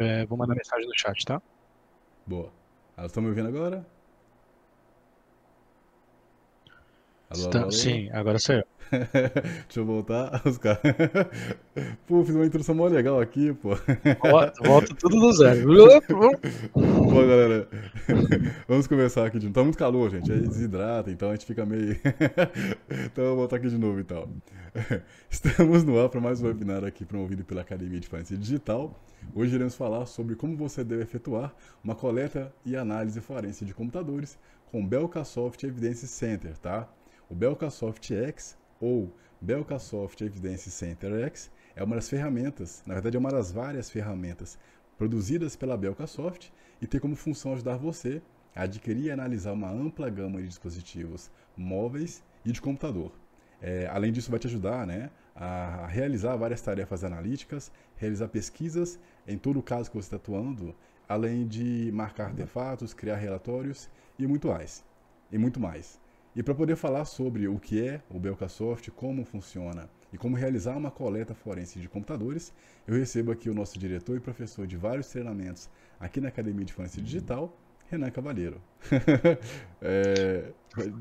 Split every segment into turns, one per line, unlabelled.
É, vou mandar mensagem no chat, tá?
Boa. Elas estão me ouvindo agora?
Alô, alô? Sim, agora saiu.
Deixa eu voltar. Os caras. pô, fiz uma introdução mó legal aqui, pô.
Volta, volta tudo do zero.
pô, galera. Vamos começar aqui de novo. Tá muito calor, gente. Aí desidrata, então a gente fica meio. então eu vou voltar aqui de novo então. Estamos no ar para mais um webinar aqui promovido pela Academia de Forense Digital. Hoje iremos falar sobre como você deve efetuar uma coleta e análise forense de computadores com Belcasoft Evidence Center, tá? O Belcasoft X ou Belcasoft Evidence Center X é uma das ferramentas, na verdade é uma das várias ferramentas produzidas pela Belcasoft e tem como função ajudar você a adquirir e analisar uma ampla gama de dispositivos móveis e de computador. É, além disso, vai te ajudar né, a realizar várias tarefas analíticas, realizar pesquisas em todo o caso que você está atuando, além de marcar artefatos, criar relatórios e muito mais. E muito mais. E para poder falar sobre o que é o Belcasoft, como funciona e como realizar uma coleta forense de computadores, eu recebo aqui o nosso diretor e professor de vários treinamentos aqui na Academia de Forense Digital, Renan Cavalheiro. é,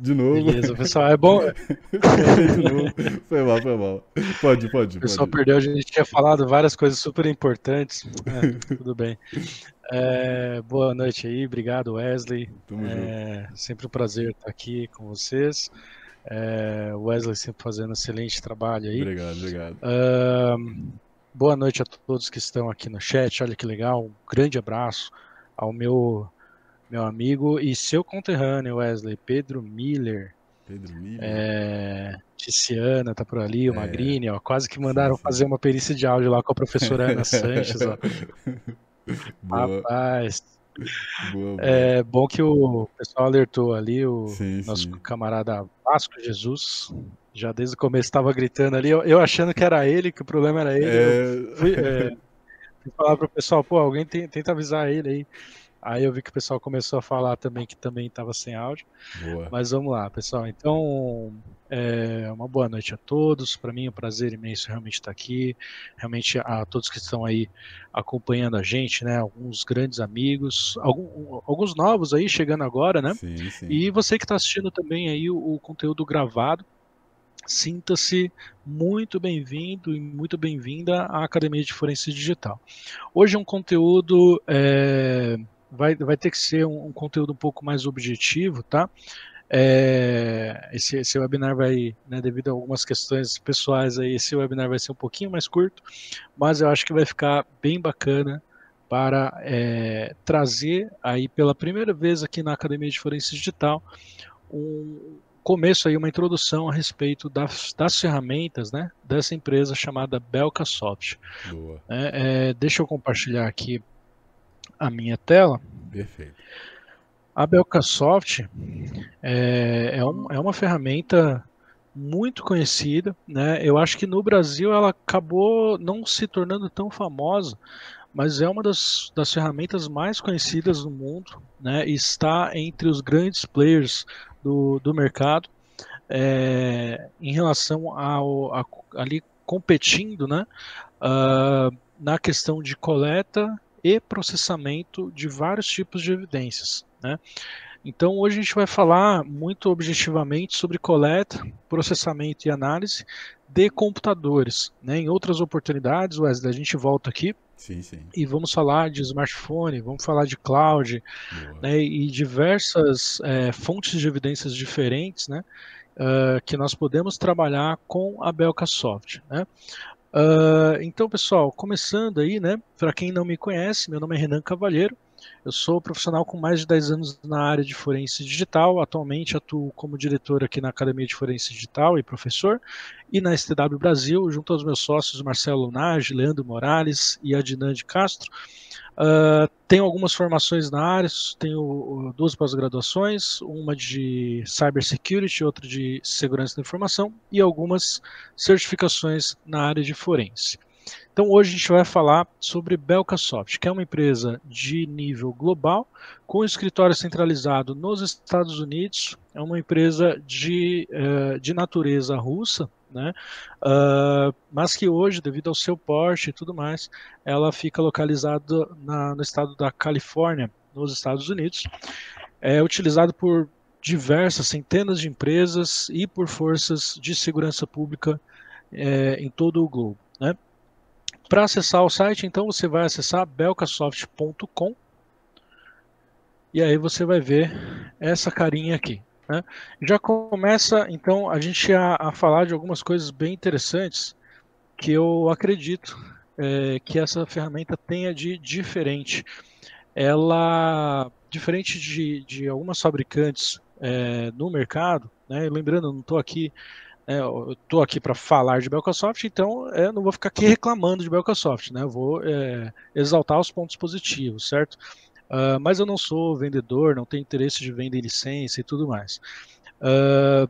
de novo.
Beleza, pessoal, é bom.
novo. Foi mal, foi mal. Pode, pode.
O pessoal pode. perdeu, a gente tinha falado várias coisas super importantes. É, tudo bem. É, boa noite aí, obrigado Wesley. É, sempre um prazer estar aqui com vocês. É, Wesley sempre fazendo um excelente trabalho aí.
Obrigado, obrigado.
boa noite a todos que estão aqui no chat. Olha que legal, um grande abraço ao meu meu amigo e seu conterrâneo Wesley, Pedro Miller.
Pedro Miller.
É, Tiziana tá por ali, o é, Magrini, ó, quase que mandaram sim, sim. fazer uma perícia de áudio lá com a professora Ana Sanches, ó. Boa. Rapaz. Boa, boa. É bom que o pessoal alertou ali, o sim, nosso camarada Vasco Jesus. Já desde o começo estava gritando ali, eu, eu, achando que era ele, que o problema era ele. É... Fui, é, fui falar pro pessoal, pô, alguém tem, tenta avisar ele aí. Aí eu vi que o pessoal começou a falar também que também estava sem áudio. Boa. Mas vamos lá, pessoal. Então, é, uma boa noite a todos. Para mim é um prazer imenso realmente estar aqui. Realmente a todos que estão aí acompanhando a gente, né? Alguns grandes amigos, algum, alguns novos aí chegando agora, né? Sim, sim. E você que está assistindo também aí o, o conteúdo gravado. Sinta-se muito bem-vindo e muito bem-vinda à Academia de Forense Digital. Hoje é um conteúdo é, vai, vai ter que ser um, um conteúdo um pouco mais objetivo, tá? É, esse, esse, webinar vai, né, devido a algumas questões pessoais aí, esse webinar vai ser um pouquinho mais curto, mas eu acho que vai ficar bem bacana para é, trazer aí pela primeira vez aqui na Academia de Forense Digital um começo aí, uma introdução a respeito das, das ferramentas né, dessa empresa chamada Belcasoft. Boa. É, é, deixa eu compartilhar aqui a minha tela.
Perfeito.
A Belcasoft é, é, um, é uma ferramenta muito conhecida, né? Eu acho que no Brasil ela acabou não se tornando tão famosa, mas é uma das, das ferramentas mais conhecidas no mundo, né? E está entre os grandes players do, do mercado é, em relação ao a, ali competindo, né? Uh, na questão de coleta e processamento de vários tipos de evidências. Né? Então, hoje a gente vai falar muito objetivamente sobre coleta, processamento e análise de computadores. Né? Em outras oportunidades, Wesley, a gente volta aqui
sim, sim.
e vamos falar de smartphone, vamos falar de cloud né? e diversas é, fontes de evidências diferentes né? Uh, que nós podemos trabalhar com a Belcasoft. Né? Uh, então, pessoal, começando aí, né? Para quem não me conhece, meu nome é Renan Cavalheiro. Eu sou profissional com mais de 10 anos na área de forense digital. Atualmente atuo como diretor aqui na Academia de Forense Digital e professor, e na STW Brasil, junto aos meus sócios Marcelo Lunage, Leandro Morales e Adnan de Castro. Uh, tenho algumas formações na área, tenho duas pós-graduações, uma de Cybersecurity, outra de Segurança da Informação e algumas certificações na área de forense. Então hoje a gente vai falar sobre Belcasoft, que é uma empresa de nível global, com escritório centralizado nos Estados Unidos, é uma empresa de, uh, de natureza russa, né? Uh, mas que hoje, devido ao seu porte e tudo mais, ela fica localizada na, no estado da Califórnia, nos Estados Unidos. É utilizado por diversas centenas de empresas e por forças de segurança pública é, em todo o globo. Né? Para acessar o site, então você vai acessar belcasoft.com e aí você vai ver essa carinha aqui. Né? Já começa então a gente a, a, falar de algumas coisas bem interessantes que eu acredito é, que essa ferramenta tenha de diferente. Ela, diferente de, de algumas fabricantes é, no mercado, né? lembrando, eu não estou aqui é, eu estou aqui para falar de Belcasoft, então é, não vou ficar aqui reclamando de Belcasoft, né? Eu vou é, exaltar os pontos positivos, certo? Uh, mas eu não sou vendedor, não tenho interesse de vender licença e tudo mais. Uh,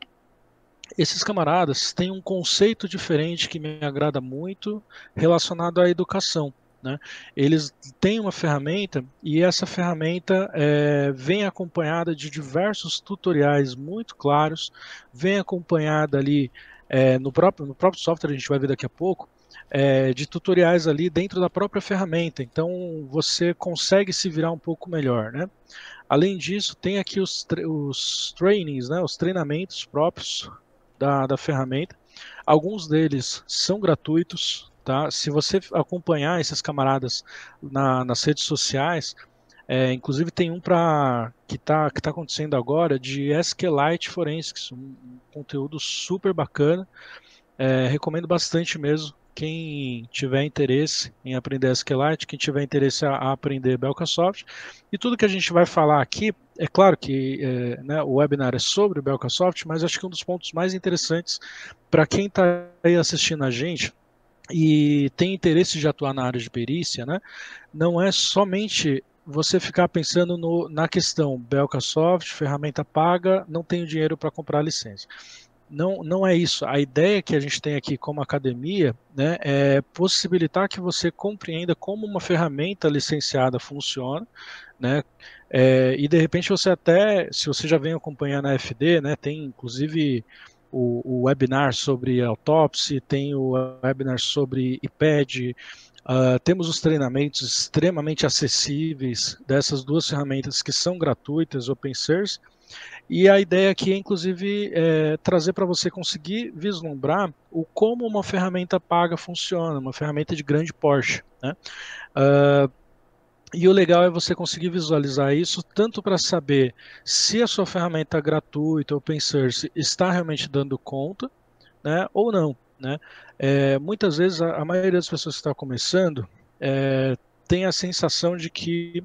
esses camaradas têm um conceito diferente que me agrada muito relacionado à educação. Né? Eles têm uma ferramenta e essa ferramenta é, vem acompanhada de diversos tutoriais muito claros, vem acompanhada ali é, no, próprio, no próprio software, a gente vai ver daqui a pouco, é, de tutoriais ali dentro da própria ferramenta. Então você consegue se virar um pouco melhor. Né? Além disso, tem aqui os, os trainings, né, os treinamentos próprios da, da ferramenta. Alguns deles são gratuitos, Tá? Se você acompanhar esses camaradas na, nas redes sociais, é, inclusive tem um para que está que tá acontecendo agora de SQLite Forensics, um, conteúdo super bacana. É, recomendo bastante mesmo. Quem tiver interesse em aprender SQLite, quem tiver interesse a, a aprender Belcasoft. E tudo que a gente vai falar aqui, é claro que é, né, o webinar é sobre Belcasoft, mas acho que um dos pontos mais interessantes para quem está aí assistindo a gente e tem interesse de atuar na área de perícia, né, não é somente você ficar pensando no, na questão Belcasoft, ferramenta paga, não tenho dinheiro para comprar licença. Não, não é isso. A ideia que a gente tem aqui como academia né, é possibilitar que você compreenda como uma ferramenta licenciada funciona, né, é, e de repente você até, se você já vem acompanhando a FD, né, tem inclusive o, o webinar sobre autópsia, tem o webinar sobre IPED, uh, temos os treinamentos extremamente acessíveis dessas duas ferramentas que são gratuitas, open source, e a ideia aqui é, inclusive, é, trazer para você conseguir vislumbrar o como uma ferramenta paga funciona, uma ferramenta de grande porte. Né? Uh, e o legal é você conseguir visualizar isso tanto para saber se a sua ferramenta gratuita, open source, está realmente dando conta, né, ou não. Né? É, muitas vezes a, a, maioria das pessoas que está começando é, tem a sensação de que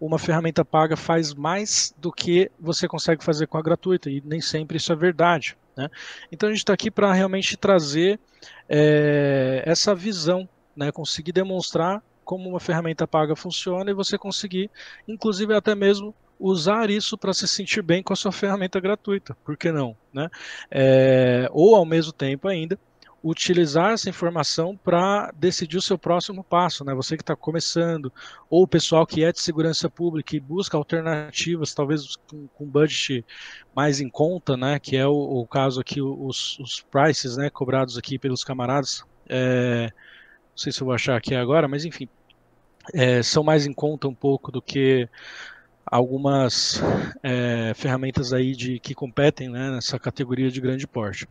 uma ferramenta paga faz mais do que você consegue fazer com a gratuita, e nem sempre isso é verdade. Né? Então a gente está aqui para realmente trazer é, essa visão, né? conseguir demonstrar como uma ferramenta paga funciona e você conseguir, inclusive até mesmo usar isso para se sentir bem com a sua ferramenta gratuita, por que não? Né? É, ou ao mesmo tempo ainda, utilizar essa informação para decidir o seu próximo passo, né? Você que está começando, ou o pessoal que é de segurança pública e busca alternativas, talvez com, com budget mais em conta, né? Que é o, o caso aqui, os, os, prices, né? Cobrados aqui pelos camaradas. É, não sei se eu vou achar aqui agora, mas enfim, é, são mais em conta um pouco do que algumas é, ferramentas aí de que competem né, nessa categoria de grande porte.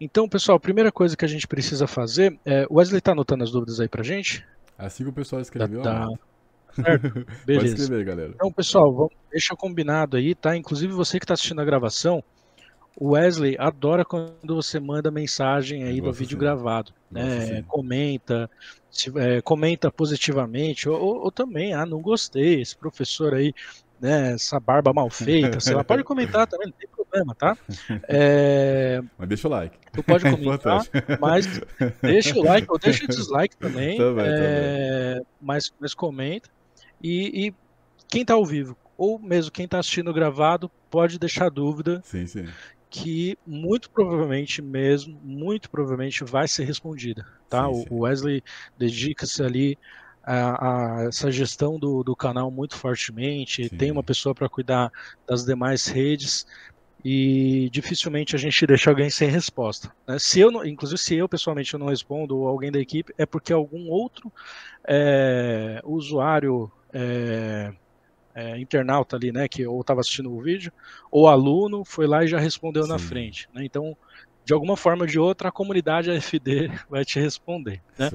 Então, pessoal, a primeira coisa que a gente precisa fazer é. Wesley está anotando as dúvidas aí para gente?
Assim que o pessoal escreveu.
Tá, tá. Certo? Beleza. Pode escrever, galera. Então, pessoal, vamos, deixa combinado aí, tá? Inclusive você que está assistindo a gravação, o Wesley adora quando você manda mensagem aí do vídeo gravado. Né? Comenta, se, é, comenta positivamente, ou, ou, ou, também, ah, não gostei, esse professor aí, né, essa barba mal feita, sei lá, pode comentar também, não tem problema, tá?
É, mas deixa o like.
Tu pode é comentar, mas deixa o like ou deixa o dislike também, também, é, também. Mas, mas comenta. E, e quem está ao vivo, ou mesmo quem está assistindo gravado, pode deixar dúvida.
Sim, sim
que muito provavelmente mesmo, muito provavelmente vai ser respondida, tá? Sim, sim. O Wesley dedica-se ali a, a, essa gestão do, do canal muito fortemente, sim. tem uma pessoa para cuidar das demais redes, e dificilmente a gente deixa alguém sem resposta. Né? Se eu, inclusive, se eu pessoalmente não respondo ou alguém da equipe, é porque algum outro é, usuário é, é, internauta ali, né, que ou estava assistindo o vídeo, ou aluno foi lá e já respondeu Sim. na frente. Né? Então, de alguma forma ou de outra, a comunidade AFD vai te responder. Né?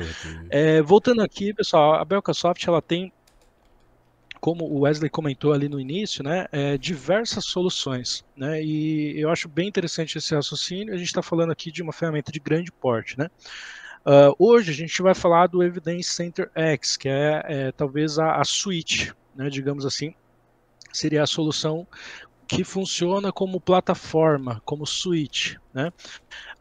É, voltando aqui, pessoal, a Belcasoft ela tem como o Wesley comentou ali no início, né, é, diversas soluções, né, e eu acho bem interessante esse raciocínio. A gente está falando aqui de uma ferramenta de grande porte, né. Uh, hoje a gente vai falar do Evidence Center X, que é, é talvez a, a suite, né, digamos assim, seria a solução que funciona como plataforma, como suite, né?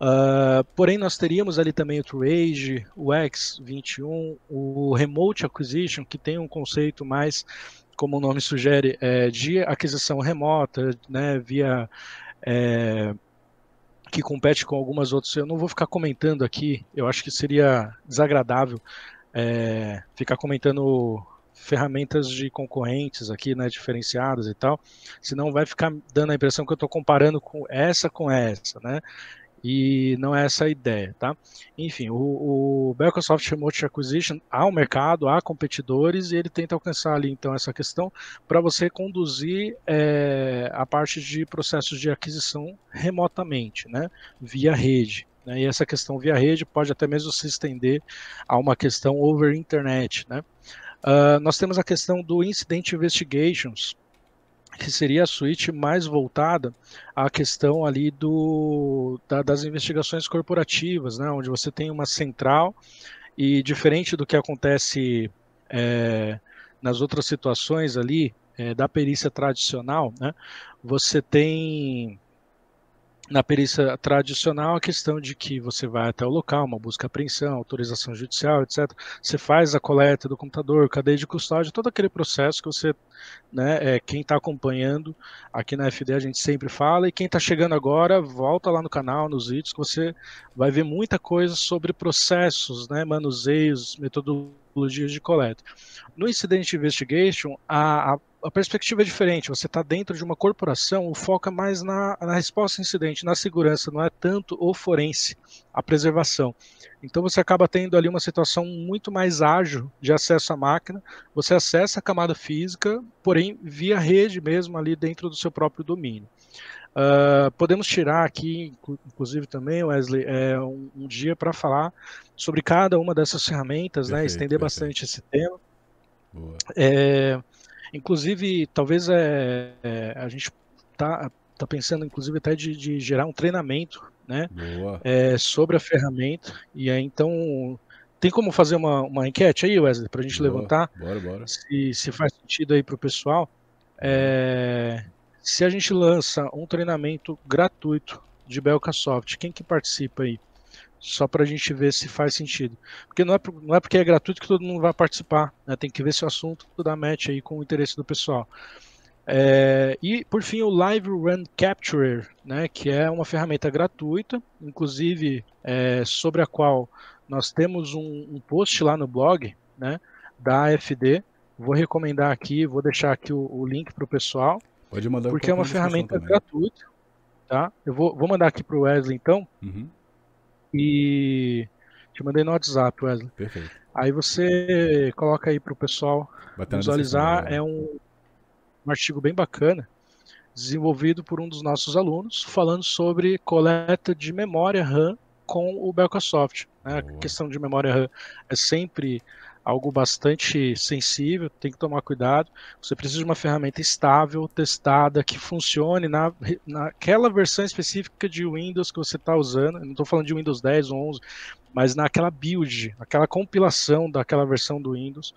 Uh, porém, nós teríamos ali também o TrueAge, o X21, o Remote Acquisition, que tem um conceito mais, como o nome sugere, é, de aquisição remota, né, via é, que compete com algumas outras. Eu não vou ficar comentando aqui, eu acho que seria desagradável é, ficar comentando ferramentas de concorrentes aqui, né, diferenciadas e tal, senão vai ficar dando a impressão que eu estou comparando com essa com essa, né? E não é essa a ideia, tá? Enfim, o, o Microsoft Remote Acquisition há um mercado, há competidores e ele tenta alcançar ali então essa questão para você conduzir é, a parte de processos de aquisição remotamente, né? Via rede. Né? E essa questão via rede pode até mesmo se estender a uma questão over internet, né? Uh, nós temos a questão do Incident Investigations, que seria a suíte mais voltada à questão ali do, da, das investigações corporativas, né, onde você tem uma central e diferente do que acontece é, nas outras situações ali é, da perícia tradicional, né, você tem na perícia tradicional, a questão de que você vai até o local, uma busca apreensão, autorização judicial, etc. Você faz a coleta do computador, cadeia de custódia, todo aquele processo que você, né, é, quem está acompanhando aqui na FD a gente sempre fala, e quem está chegando agora, volta lá no canal, nos vídeos, que você vai ver muita coisa sobre processos, né, manuseios, metodologias de coleta. No Incident Investigation, a, a a perspectiva é diferente. Você está dentro de uma corporação, o foco é mais na, na resposta ao incidente, na segurança, não é tanto o forense, a preservação. Então você acaba tendo ali uma situação muito mais ágil de acesso à máquina. Você acessa a camada física, porém via rede mesmo ali dentro do seu próprio domínio. Uh, podemos tirar aqui, inclusive também, Wesley, é, um, um dia para falar sobre cada uma dessas ferramentas, né, perfeito, né, estender perfeito. bastante esse tema. É, Inclusive, talvez é, é, a gente tá, tá pensando, inclusive, até de, de gerar um treinamento, né? É, sobre a ferramenta. E aí, então, tem como fazer uma, uma enquete aí, Wesley, para a gente Boa. levantar?
Bora, bora.
Se, se faz sentido aí para o pessoal. É, se a gente lança um treinamento gratuito de Belcasoft, quem que participa aí? Só para a gente ver se faz sentido. Porque não é, não é porque é gratuito que todo mundo vai participar, né? tem que ver se o assunto dá match aí com o interesse do pessoal. É, e por fim o Live Run Capturer, né, que é uma ferramenta gratuita, inclusive é, sobre a qual nós temos um, um, post lá no blog né, da AFD. Vou recomendar aqui, vou deixar aqui o, o link para o pessoal,
Pode mandar
porque é uma ferramenta gratuita. Tá? Eu vou, vou mandar aqui para o Wesley então. Uhum e te mandei no WhatsApp, Wesley.
Perfeito.
Aí você coloca aí para o pessoal visualizar. É um, um artigo bem bacana, desenvolvido por um dos nossos alunos, falando sobre coleta de memória RAM com o Belcasoft. Né? A questão de memória RAM é sempre algo bastante sensível, tem que tomar cuidado. Você precisa de uma ferramenta estável, testada, que funcione na, naquela versão específica de Windows que você está usando. Não estou falando de Windows 10 ou 11, mas naquela build, aquela compilação daquela versão do Windows,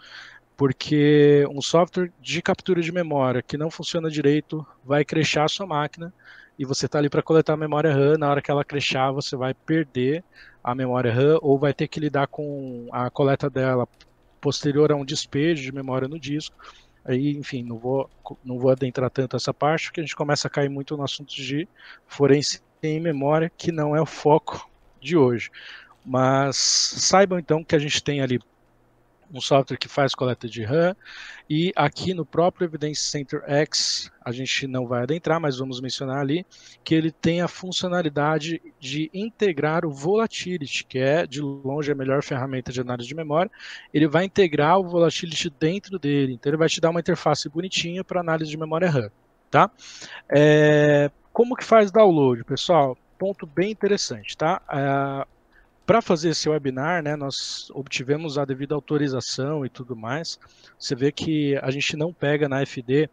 porque um software de captura de memória que não funciona direito vai crechar a sua máquina e você está ali para coletar a memória RAM, na hora que ela crechar, você vai perder a memória RAM ou vai ter que lidar com a coleta dela posterior a um despejo de memória no disco. Aí, enfim, não vou, não vou adentrar tanto essa parte, porque a gente começa a cair muito no assunto de forense em memória, que não é o foco de hoje. Mas saibam então que a gente tem ali um software que faz coleta de RAM, e aqui no próprio Evidence Center X, a gente não vai adentrar, mas vamos mencionar ali, que ele tem a funcionalidade de integrar o Volatility, que é de longe a melhor ferramenta de análise de memória, ele vai integrar o Volatility dentro dele, então ele vai te dar uma interface bonitinha para análise de memória RAM, tá? É, como que faz download, pessoal? Ponto bem interessante, tá? É, para fazer esse webinar, né, nós obtivemos a devida autorização e tudo mais. Você vê que a gente não pega na FD,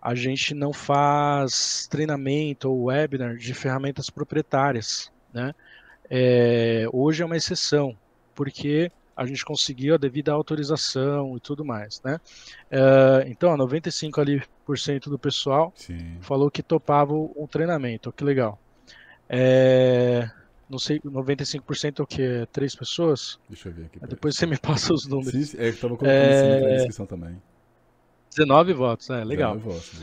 a gente não faz treinamento ou webinar de ferramentas proprietárias. Né? É, hoje é uma exceção, porque a gente conseguiu a devida autorização e tudo mais, né? É, então, 95 ali por cento do pessoal Sim. falou que topava um treinamento, que legal. É, não sei, 95% é o que? É três pessoas?
Deixa eu ver aqui.
Depois você me passa os números.
Sim, é que tava colocando é... na descrição também.
19 votos, né? Legal. 19 votos,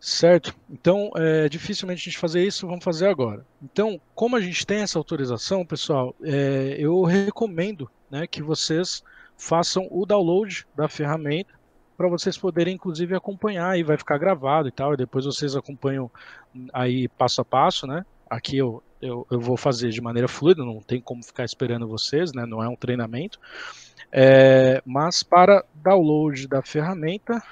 Certo. Então, é, dificilmente a gente fazer isso, vamos fazer agora. Então, como a gente tem essa autorização, pessoal, é, eu recomendo né, que vocês façam o download da ferramenta para vocês poderem, inclusive, acompanhar e vai ficar gravado e tal, e depois vocês acompanham aí passo a passo, né? Aqui eu eu, eu vou fazer de maneira fluida, não tem como ficar esperando vocês, né? não é um treinamento. É, mas para download da ferramenta,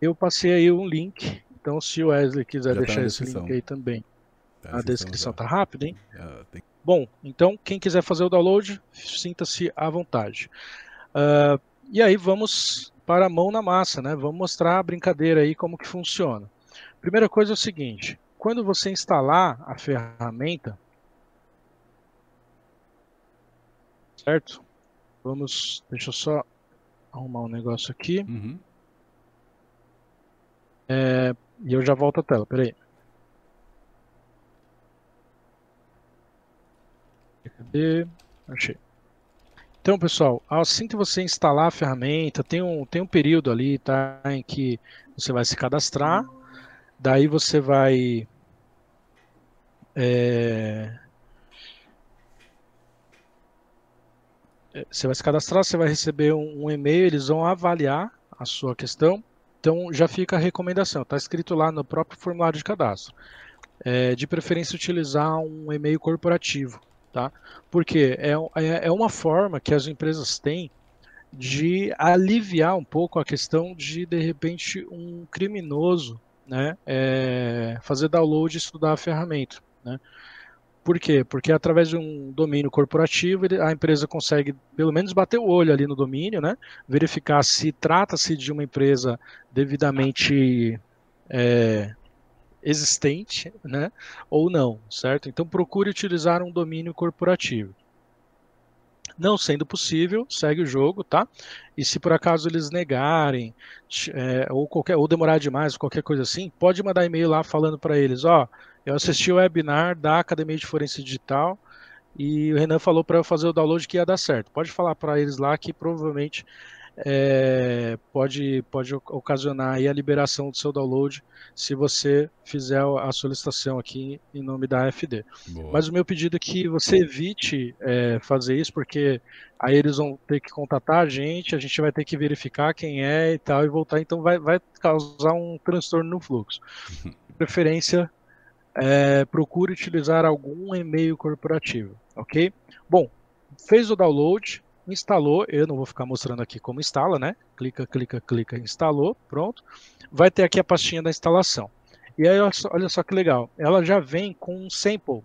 eu passei aí um link. Então, se o Wesley quiser Já tá deixar tá esse link aí também. Tá a descrição tá rápida, hein? Tem... Bom, então quem quiser fazer o download, sinta-se à vontade. Uh, e aí vamos para a mão na massa, né? Vamos mostrar a brincadeira aí como que funciona. Primeira coisa é o seguinte: quando você instalar a ferramenta, certo? Vamos, deixa eu só arrumar um negócio aqui. Uhum. É, e eu já volto à tela, peraí. Cadê? Achei. Então, pessoal, assim que você instalar a ferramenta, tem um, tem um período ali tá, em que você vai se cadastrar, daí você vai é... Você vai se cadastrar, você vai receber um, um e-mail, eles vão avaliar a sua questão. Então já fica a recomendação, está escrito lá no próprio formulário de cadastro. É, de preferência utilizar um e-mail corporativo, tá? Porque é, é, é uma forma que as empresas têm de aliviar um pouco a questão de de repente um criminoso, né, é, fazer download e estudar a ferramenta. Né? Por quê? Porque através de um domínio corporativo, a empresa consegue pelo menos bater o olho ali no domínio, né? verificar se trata-se de uma empresa devidamente é, existente né? ou não, certo? Então procure utilizar um domínio corporativo. Não sendo possível, segue o jogo, tá? E se por acaso eles negarem é, ou qualquer ou demorar demais, qualquer coisa assim, pode mandar e-mail lá falando para eles, ó, eu assisti o webinar da Academia de Forense Digital e o Renan falou para eu fazer o download que ia dar certo. Pode falar para eles lá que provavelmente é, pode, pode ocasionar a liberação do seu download se você fizer a solicitação aqui em nome da AFD. Boa. Mas o meu pedido é que você evite é, fazer isso, porque aí eles vão ter que contatar a gente, a gente vai ter que verificar quem é e tal, e voltar, então vai, vai causar um transtorno no fluxo. De preferência, é, procure utilizar algum e-mail corporativo, ok? Bom, fez o download, instalou, eu não vou ficar mostrando aqui como instala, né? Clica, clica, clica, instalou, pronto. Vai ter aqui a pastinha da instalação. E aí, olha só que legal, ela já vem com um sample,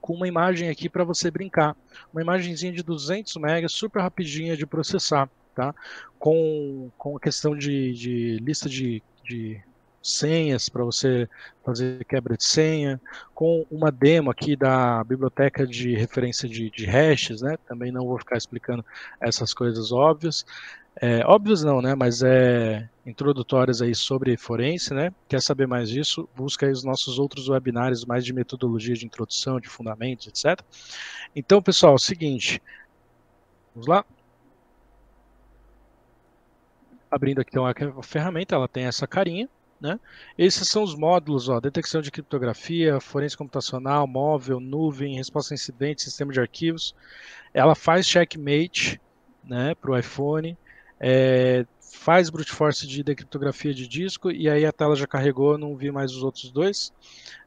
com uma imagem aqui para você brincar. Uma imagenzinha de 200 megas, super rapidinha de processar, tá? Com, com a questão de, de lista de, de senhas para você fazer quebra de senha, com uma demo aqui da biblioteca de referência de, de hashes, né? Também não vou ficar explicando essas coisas óbvias. É, óbvias não, né? Mas é introdutórias aí sobre forense, né? Quer saber mais disso? Busca aí os nossos outros webinários mais de metodologia de introdução, de fundamentos, etc. Então, pessoal, é o seguinte. Vamos lá? Abrindo aqui então a ferramenta, ela tem essa carinha Né? Esses são os módulos, ó, detecção de criptografia, forense computacional, móvel, nuvem, resposta a incidentes, sistema de arquivos. Ela faz checkmate né, para o iPhone, é, faz brute force de decriptografia de disco, e aí a tela já carregou, não vi mais os outros dois.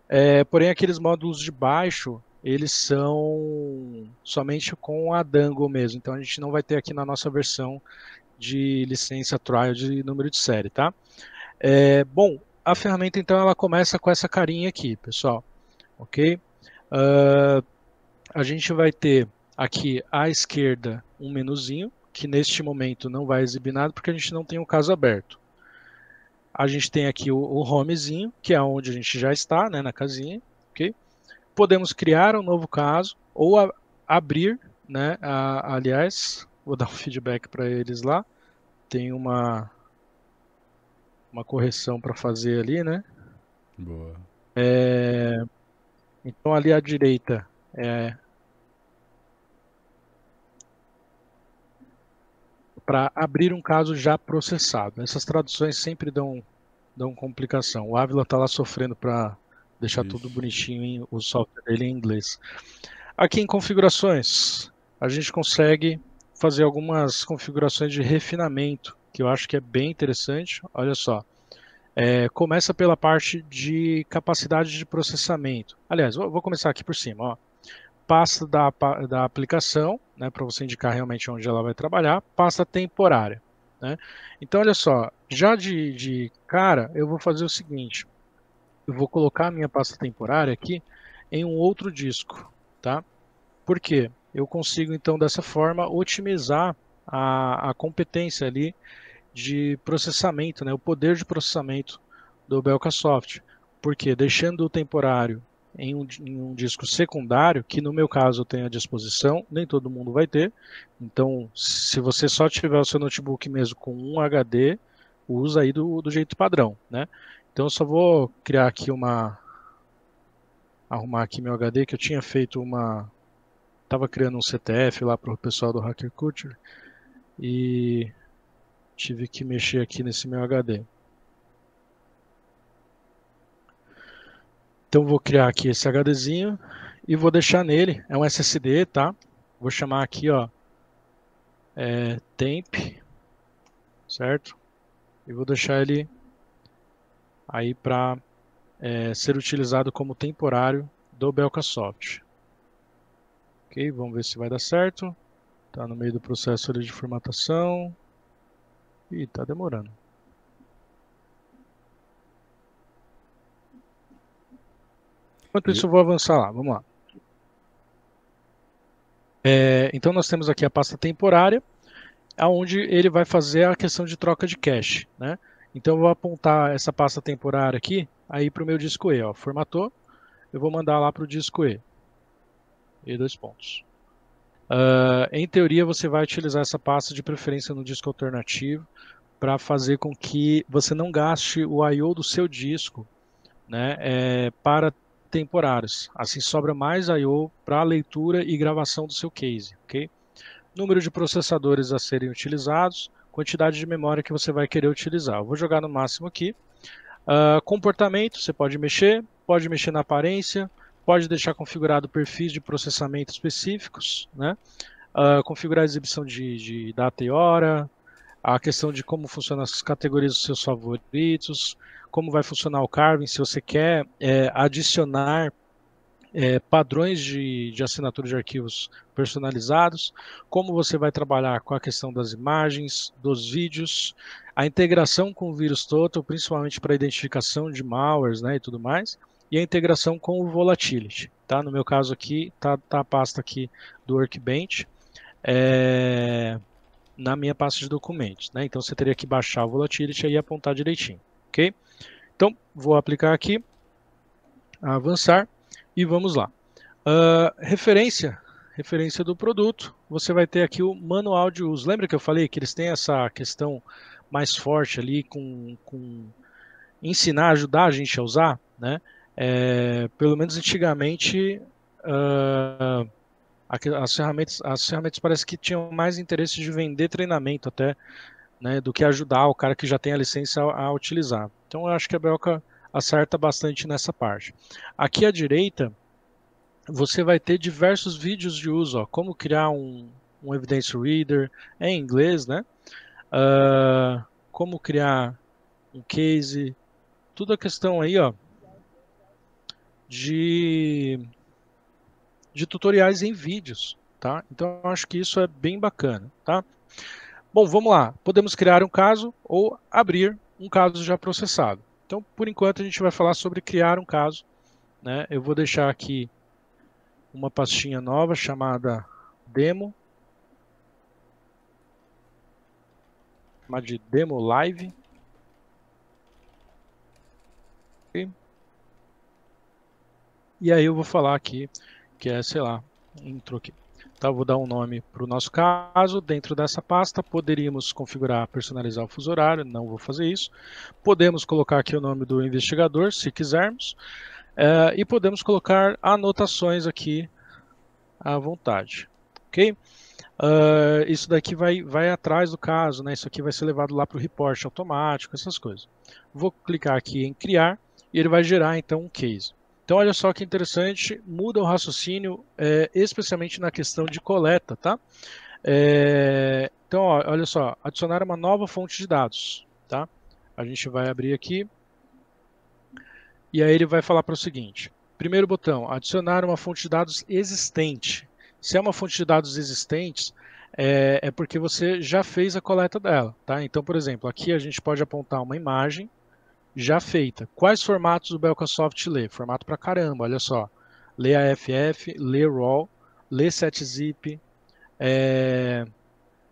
É, porém, aqueles módulos de baixo, eles são somente com a Dango mesmo, então a gente não vai ter aqui na nossa versão de licença trial de número de série, tá? É, bom, a ferramenta então ela começa com essa carinha aqui, pessoal, ok? Uh, a gente vai ter aqui à esquerda um menuzinho, que neste momento não vai exibir nada porque a gente não tem o caso aberto. A gente tem aqui o, o homezinho, que é onde a gente já está, né, na casinha, ok? Podemos criar um novo caso ou a, abrir, né, a, aliás, vou dar um feedback para eles lá, tem uma uma correção para fazer ali, né?
Boa.
É, então ali à direita é para abrir um caso já processado. Essas traduções sempre dão, dão complicação. O Ávila está lá sofrendo para deixar Isso. tudo bonitinho o software dele em inglês. Aqui em configurações, a gente consegue fazer algumas configurações de refinamento que eu acho que é bem interessante. Olha só. É, começa pela parte de capacidade de processamento. Aliás, vou, vou começar aqui por cima. Ó. Pasta da, da aplicação, né, para você indicar realmente onde ela vai trabalhar. Pasta temporária. Né? Então, olha só, já de, de cara, eu vou fazer o seguinte. Eu vou colocar a minha pasta temporária aqui em um outro disco. Tá? Por quê? Eu consigo, então, dessa forma, otimizar a, a competência ali de processamento, né, o poder de processamento do Belcasoft. Porque deixando o temporário em um, em um, disco secundário, que no meu caso eu tenho à disposição, nem todo mundo vai ter. Então, se você só tiver o seu notebook mesmo com um HD, usa aí do, do jeito padrão, né? Então eu só vou criar aqui uma arrumar aqui meu HD que eu tinha feito uma tava criando um CTF lá para o pessoal do Hacker Culture e tive que mexer aqui nesse meu HD. Então vou criar aqui esse HDzinho e vou deixar nele, é um SSD, tá? Vou chamar aqui, ó, é, temp, certo? E vou deixar ele aí para é, ser utilizado como temporário do Belcasoft. Ok, vamos ver se vai dar certo. Tá no meio do processo de formatação. E tá demorando. Enquanto isso, eu vou avançar lá. Vamos lá. É, então, nós temos aqui a pasta temporária, onde ele vai fazer a questão de troca de cache. Né? Então, eu vou apontar essa pasta temporária aqui aí para o meu disco E. Ó. Formatou, eu vou mandar lá para o disco E. E dois pontos. Uh, em teoria, você vai utilizar essa pasta de preferência no disco alternativo para fazer com que você não gaste o I/O do seu disco, né, é, para temporários. Assim sobra mais I/O para leitura e gravação do seu case, ok? Número de processadores a serem utilizados, quantidade de memória que você vai querer utilizar. Eu vou jogar no máximo aqui. Uh, comportamento, você pode mexer, pode mexer na aparência, pode deixar configurado perfis de processamento específicos, né? Uh, configurar a exibição de, de, data e hora, a questão de como funcionam as categorias dos seus favoritos, como vai funcionar o carving, se você quer é, adicionar é, padrões de, de assinatura de arquivos personalizados, como você vai trabalhar com a questão das imagens, dos vídeos, a integração com o vírus total, principalmente para identificação de malwares né, e tudo mais, e a integração com o Volatility. Tá? No meu caso aqui, tá, tá a pasta aqui do Workbench é, na minha pasta de documentos. Né? Então você teria que baixar o Volatility e apontar direitinho. ok? Então, vou aplicar aqui, avançar e vamos lá. Uh, referência, referência do produto, você vai ter aqui o manual de uso. Lembra que eu falei que eles têm essa questão mais forte ali com, com ensinar, ajudar a gente a usar, né? É, pelo menos antigamente, uh, as, ferramentas, as ferramentas parece que tinham mais interesse de vender treinamento até, né, do que ajudar o cara que já tem a licença a, a utilizar. Então eu acho que a Belka acerta bastante nessa parte. Aqui à direita, você vai ter diversos vídeos de uso, ó, como criar um, um evidence reader em inglês, né? Uh, como criar um case, tudo a questão aí, ó, de, de tutoriais em vídeos, tá? Então acho que isso é bem bacana, tá? Bom, vamos lá. Podemos criar um caso ou abrir um caso já processado. Então, por enquanto, a gente vai falar sobre criar um caso. Né? Eu vou deixar aqui uma pastinha nova chamada demo. Chamada de demo live. E aí eu vou falar aqui que é, sei lá, intro aqui. Tá, vou dar um nome para o nosso caso. Dentro dessa pasta, poderíamos configurar, personalizar o fuso horário. Não vou fazer isso. Podemos colocar aqui o nome do investigador, se quisermos. É, e podemos colocar anotações aqui à vontade. Ok? Uh, isso daqui vai, vai atrás do caso, né? Isso aqui vai ser levado lá para o report automático, essas coisas. Vou clicar aqui em criar e ele vai gerar então um case. Então, olha só que interessante, muda o raciocínio, é, especialmente na questão de coleta, tá? É, então, ó, olha só, adicionar uma nova fonte de dados, tá? A gente vai abrir aqui, e aí ele vai falar para o seguinte, primeiro botão, adicionar uma fonte de dados existente. Se é uma fonte de dados existente, é, é porque você já fez a coleta dela, tá? Então, por exemplo, aqui a gente pode apontar uma imagem, já feita. Quais formatos o Belcasoft lê? Formato pra caramba, olha só. Lê AFF, lê RAW, lê 7-zip, é,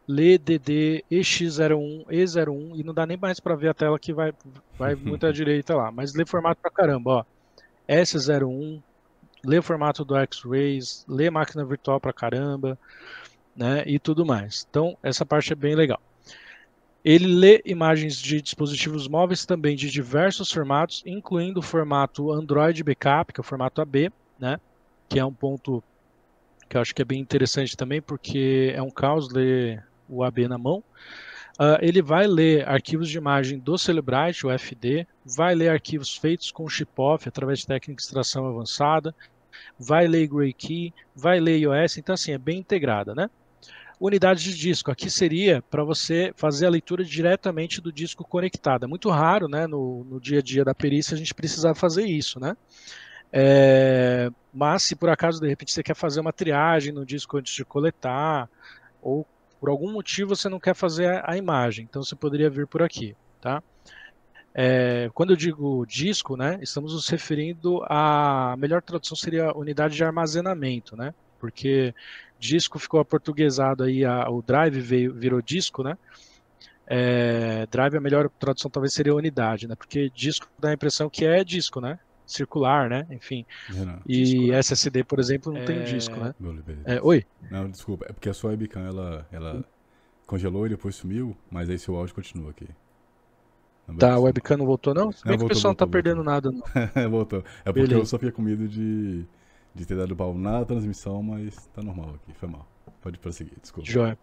lê DD, EX01, E01, e não dá nem mais para ver a tela que vai, vai muito à direita lá, mas lê formato pra caramba, ó. S01, lê formato do X-Rays, lê máquina virtual pra caramba, né, e tudo mais. Então, essa parte é bem legal. Ele lê imagens de dispositivos móveis também de diversos formatos, incluindo o formato Android Backup, que é o formato AB, né? que é um ponto que eu acho que é bem interessante também, porque é um caos ler o AB na mão. Uh, ele vai ler arquivos de imagem do Celebrite, o FD, vai ler arquivos feitos com chip-off através de técnica de extração avançada, vai ler Gray Key, vai ler iOS, então assim, é bem integrada, né? Unidade de disco. Aqui seria para você fazer a leitura diretamente do disco conectado. É muito raro, né, no, no dia a dia da perícia a gente precisar fazer isso, né? É, mas se por acaso de repente você quer fazer uma triagem no disco antes de coletar, ou por algum motivo você não quer fazer a, imagem, então você poderia vir por aqui, tá? É, quando eu digo disco, né, estamos nos referindo a, a melhor tradução seria unidade de armazenamento, né? Porque disco ficou aportuguesado aí, a, o drive veio, virou disco, né? É, drive, a melhor tradução talvez seria unidade, né? Porque disco dá a impressão que é disco, né? Circular, né? Enfim. Não, e disco, SSD, por exemplo, não é... tem um disco, né? É, oi?
Não, desculpa. É porque a sua webcam, ela, ela congelou e depois sumiu, mas aí seu áudio continua aqui.
Tá, a webcam não voltou não? Se bem que o pessoal voltou, não tá voltou. perdendo nada,
não. voltou. É porque Beleza. eu só fiquei com medo de de ter dado pau na transmissão, mas tá normal aqui, foi mal. Pode prosseguir, desculpa.
Joia.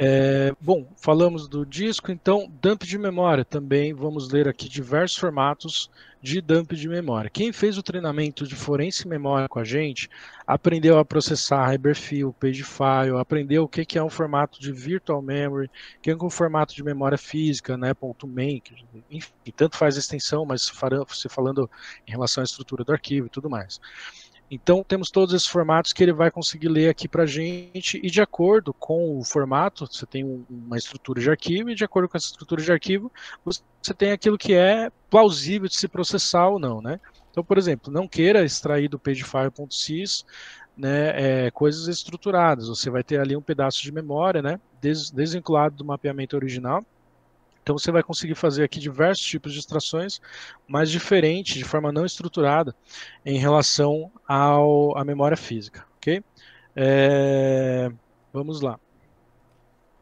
É, bom, falamos do disco, então dump de memória também vamos ler aqui diversos formatos de dump de memória. Quem fez o treinamento de forense memória com a gente aprendeu a processar Hyperfill, Pagefile, aprendeu o que é um formato de virtual memory, que é um formato de memória física, né, ponto .main, enfim, tanto faz extensão, mas se falando em relação à estrutura do arquivo e tudo mais. Então, temos todos esses formatos que ele vai conseguir ler aqui para a gente, e de acordo com o formato, você tem uma estrutura de arquivo, e de acordo com essa estrutura de arquivo, você tem aquilo que é plausível de se processar ou não, né? Então, por exemplo, não queira extrair do pagefile.sys né, é, coisas estruturadas, você vai ter ali um pedaço de memória, né, des desvinculado do mapeamento original, então você vai conseguir fazer aqui diversos tipos de extrações, mas diferente, de forma não estruturada, em relação ao, à memória física. ok? É, vamos lá.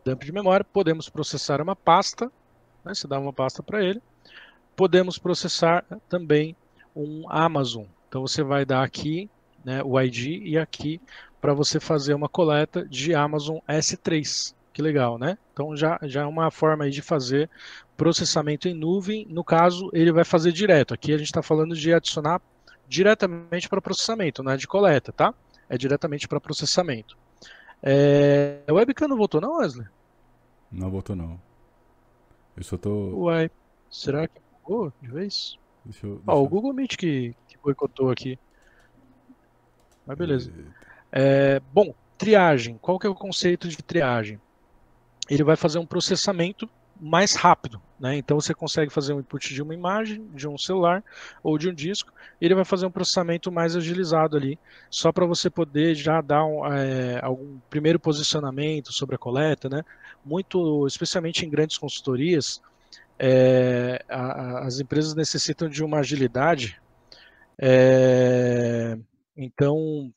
Dump de memória, podemos processar uma pasta, né, você dá uma pasta para ele. Podemos processar também um Amazon. Então você vai dar aqui né, o ID e aqui para você fazer uma coleta de Amazon S3 que legal, né? Então já, já é uma forma aí de fazer processamento em nuvem. No caso, ele vai fazer direto. Aqui a gente está falando de adicionar diretamente para processamento, não é de coleta, tá? É diretamente para processamento. É... O webcam não voltou não, Wesley?
Não voltou não. Eu só tô...
Uai, será que bugou de vez? Deixa eu, deixa Ó, o Google Meet que, que boicotou aqui. Mas beleza. É, bom, triagem. Qual que é o conceito de triagem? Ele vai fazer um processamento mais rápido, né? Então você consegue fazer um input de uma imagem, de um celular ou de um disco, ele vai fazer um processamento mais agilizado ali, só para você poder já dar um, é, algum primeiro posicionamento sobre a coleta, né? Muito, especialmente em grandes consultorias, é, a, a, as empresas necessitam de uma agilidade. É, então,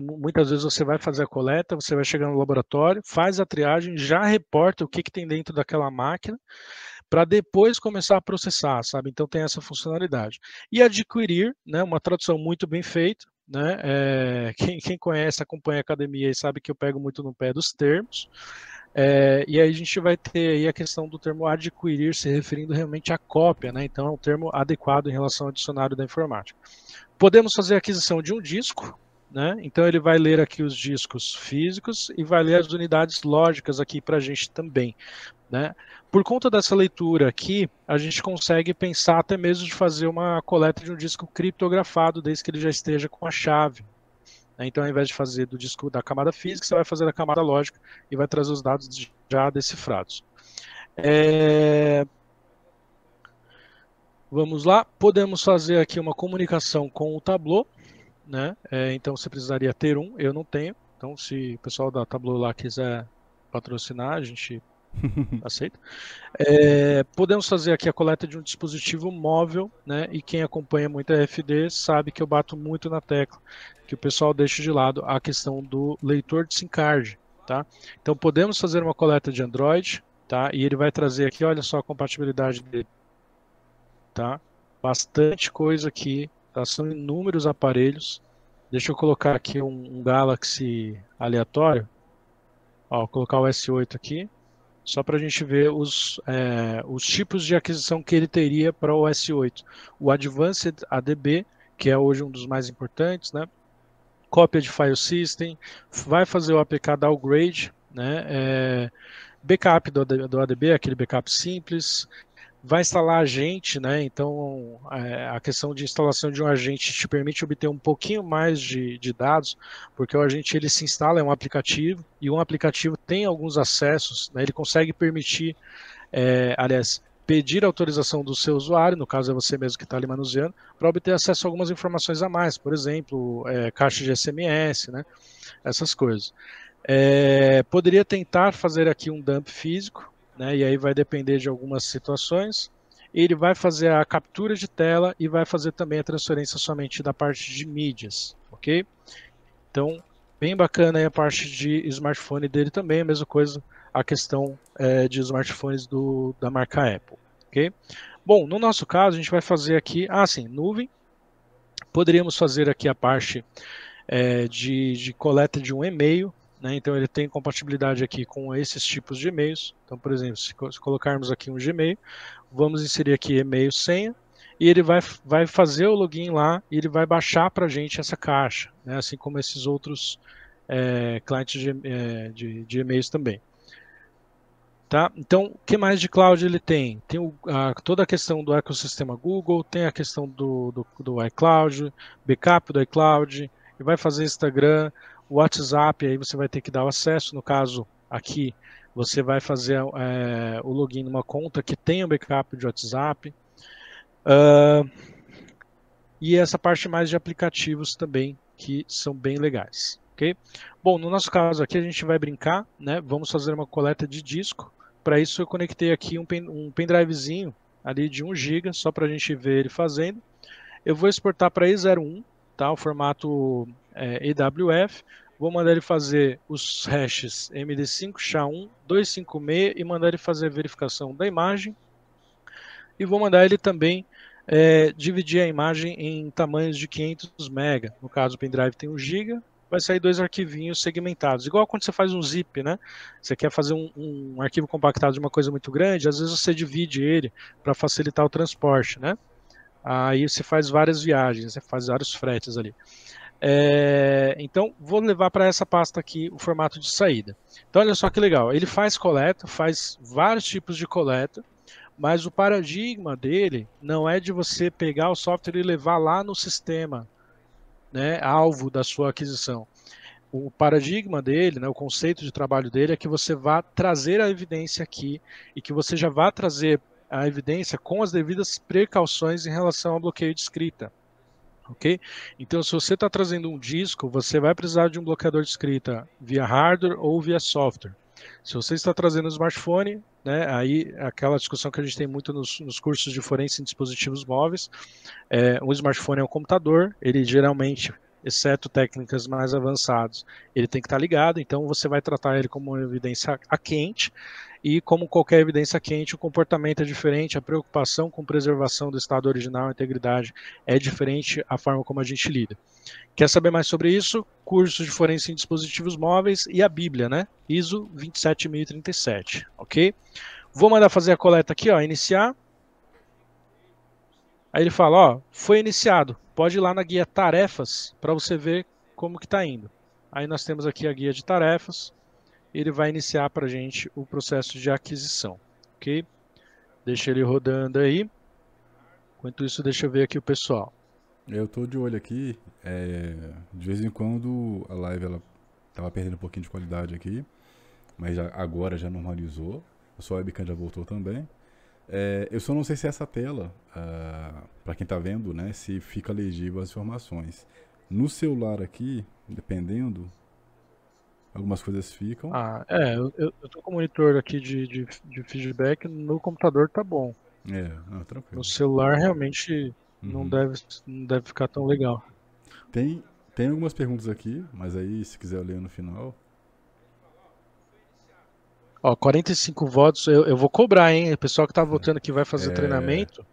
muitas vezes você vai fazer a coleta, você vai chegar no laboratório, faz a triagem, já reporta o que, que tem dentro daquela máquina, para depois começar a processar, sabe? Então tem essa funcionalidade. E adquirir, né, uma tradução muito bem feita, né? É, quem, quem, conhece, acompanha a academia e sabe que eu pego muito no pé dos termos. É, e aí a gente vai ter aí a questão do termo adquirir se referindo realmente à cópia, né? Então é um termo adequado em relação ao dicionário da informática. Podemos fazer aquisição de um disco, né? Então ele vai ler aqui os discos físicos e vai ler as unidades lógicas aqui para a gente também. Né? Por conta dessa leitura aqui, a gente consegue pensar até mesmo de fazer uma coleta de um disco criptografado, desde que ele já esteja com a chave. Né? Então, ao invés de fazer do disco da camada física, você vai fazer da camada lógica e vai trazer os dados já decifrados. É... Vamos lá, podemos fazer aqui uma comunicação com o Tableau né? É, então você precisaria ter um, eu não tenho. Então, se o pessoal da Tableau lá quiser patrocinar, a gente aceita. É, podemos fazer aqui a coleta de um dispositivo móvel, né? E quem acompanha muito a FD sabe que eu bato muito na tecla, que o pessoal deixa de lado a questão do leitor de SIM card, tá? Então podemos fazer uma coleta de Android, tá? E ele vai trazer aqui, olha só a compatibilidade dele, tá? Bastante coisa aqui Tá? São inúmeros aparelhos. Deixa eu colocar aqui um, um Galaxy aleatório. Ó, vou colocar o S8 aqui, só para a gente ver os, é, os tipos de aquisição que ele teria para o S8. O Advanced ADB, que é hoje um dos mais importantes, né? cópia de file system, vai fazer o APK downgrade, né? É, backup do, do ADB, aquele backup simples, vai instalar agente, né? Então é, a questão de instalação de um agente te permite obter um pouquinho mais de, de, dados, porque o agente ele se instala é um aplicativo e um aplicativo tem alguns acessos, né? Ele consegue permitir, é, aliás, pedir autorização do seu usuário, no caso é você mesmo que está ali manuseando, para obter acesso a algumas informações a mais, por exemplo, é, caixa de SMS, né? Essas coisas. É, poderia tentar fazer aqui um dump físico, né? E aí vai depender de algumas situações. Ele vai fazer a captura de tela e vai fazer também a transferência somente da parte de mídias, ok? Então, bem bacana aí a parte de smartphone dele também, a mesma coisa a questão é, de smartphones do, da marca Apple, ok? Bom, no nosso caso, a gente vai fazer aqui, ah, sim, nuvem. Poderíamos fazer aqui a parte é, de, de coleta de um e-mail, né? Então ele tem compatibilidade aqui com esses tipos de e-mails. Então, por exemplo, se, se colocarmos aqui um Gmail, vamos inserir aqui e-mail senha e ele vai, vai fazer o login lá e ele vai baixar para a gente essa caixa, né? assim como esses outros é, clientes de, é, de, de e-mails também. Tá? Então, o que mais de cloud ele tem? Tem o, a, toda a questão do ecossistema Google, tem a questão do, do, do iCloud, backup do iCloud, vai fazer Instagram, o WhatsApp, aí você vai ter que dar o acesso. No caso aqui, você vai fazer é, o login numa conta que tenha um backup de WhatsApp. Uh, e essa parte mais de aplicativos também, que são bem legais. ok? Bom, no nosso caso aqui a gente vai brincar, né? vamos fazer uma coleta de disco. Para isso eu conectei aqui um, pen, um pendrivezinho ali de 1 GB, só para a gente ver ele fazendo. Eu vou exportar para E01, tá? o formato é, EWF. Vou mandar ele fazer os hashes MD5, SHA-1, 256 e mandar ele fazer a verificação da imagem. E vou mandar ele também é, dividir a imagem em tamanhos de 500 MB. No caso, o pendrive tem 1 GB, vai sair dois arquivinhos segmentados. Igual quando você faz um zip, né? Você quer fazer um, um arquivo compactado de uma coisa muito grande, às vezes você divide ele para facilitar o transporte, né? Aí você faz várias viagens, você faz vários fretes ali. É, então, vou levar para essa pasta aqui o formato de saída. Então, olha só que legal. Ele faz coleta, faz vários tipos de coleta, mas o paradigma dele não é de você pegar o software e levar lá no sistema, né, alvo da sua aquisição. O paradigma dele, né, o conceito de trabalho dele é que você vá trazer a evidência aqui e que você já vá trazer a evidência com as devidas precauções em relação ao bloqueio de escrita ok? Então, se você está trazendo um disco, você vai precisar de um bloqueador de escrita via hardware ou via software. Se você está trazendo um smartphone, né, aí aquela discussão que a gente tem muito nos, nos cursos de forense em dispositivos móveis, é, um smartphone é um computador, ele geralmente, exceto técnicas mais avançadas, ele tem que estar ligado, então você vai tratar ele como uma evidência a quente, e como qualquer evidência quente, o comportamento é diferente, a preocupação com preservação do estado original e integridade é diferente a forma como a gente lida. Quer saber mais sobre isso? Curso de forense em dispositivos móveis e a Bíblia, né? ISO 27037, ok? Vou mandar fazer a coleta aqui, ó, iniciar. Aí ele fala, ó, foi iniciado. Pode ir lá na guia tarefas para você ver como que está indo. Aí nós temos aqui a guia de tarefas ele vai iniciar para a gente o processo de aquisição, ok? Deixa ele rodando aí. Enquanto isso, deixa eu ver aqui o pessoal.
Eu estou de olho aqui. É, de vez em quando a live ela tava perdendo um pouquinho de qualidade aqui, mas já, agora já normalizou. A sua webcam já voltou também. É, eu só não sei se essa tela, ah, para quem está vendo, né, se fica legível as informações. No celular aqui, dependendo, Algumas coisas ficam.
Ah, é, eu, eu tô com o monitor aqui de, de, de, feedback, no computador tá bom.
É, ah, tranquilo.
No celular realmente uhum. não, deve, não deve ficar tão legal.
Tem, tem algumas perguntas aqui, mas aí se quiser ler no final.
Ó, 45 votos, eu, eu vou cobrar, hein? O pessoal que tá votando que vai fazer é... treinamento.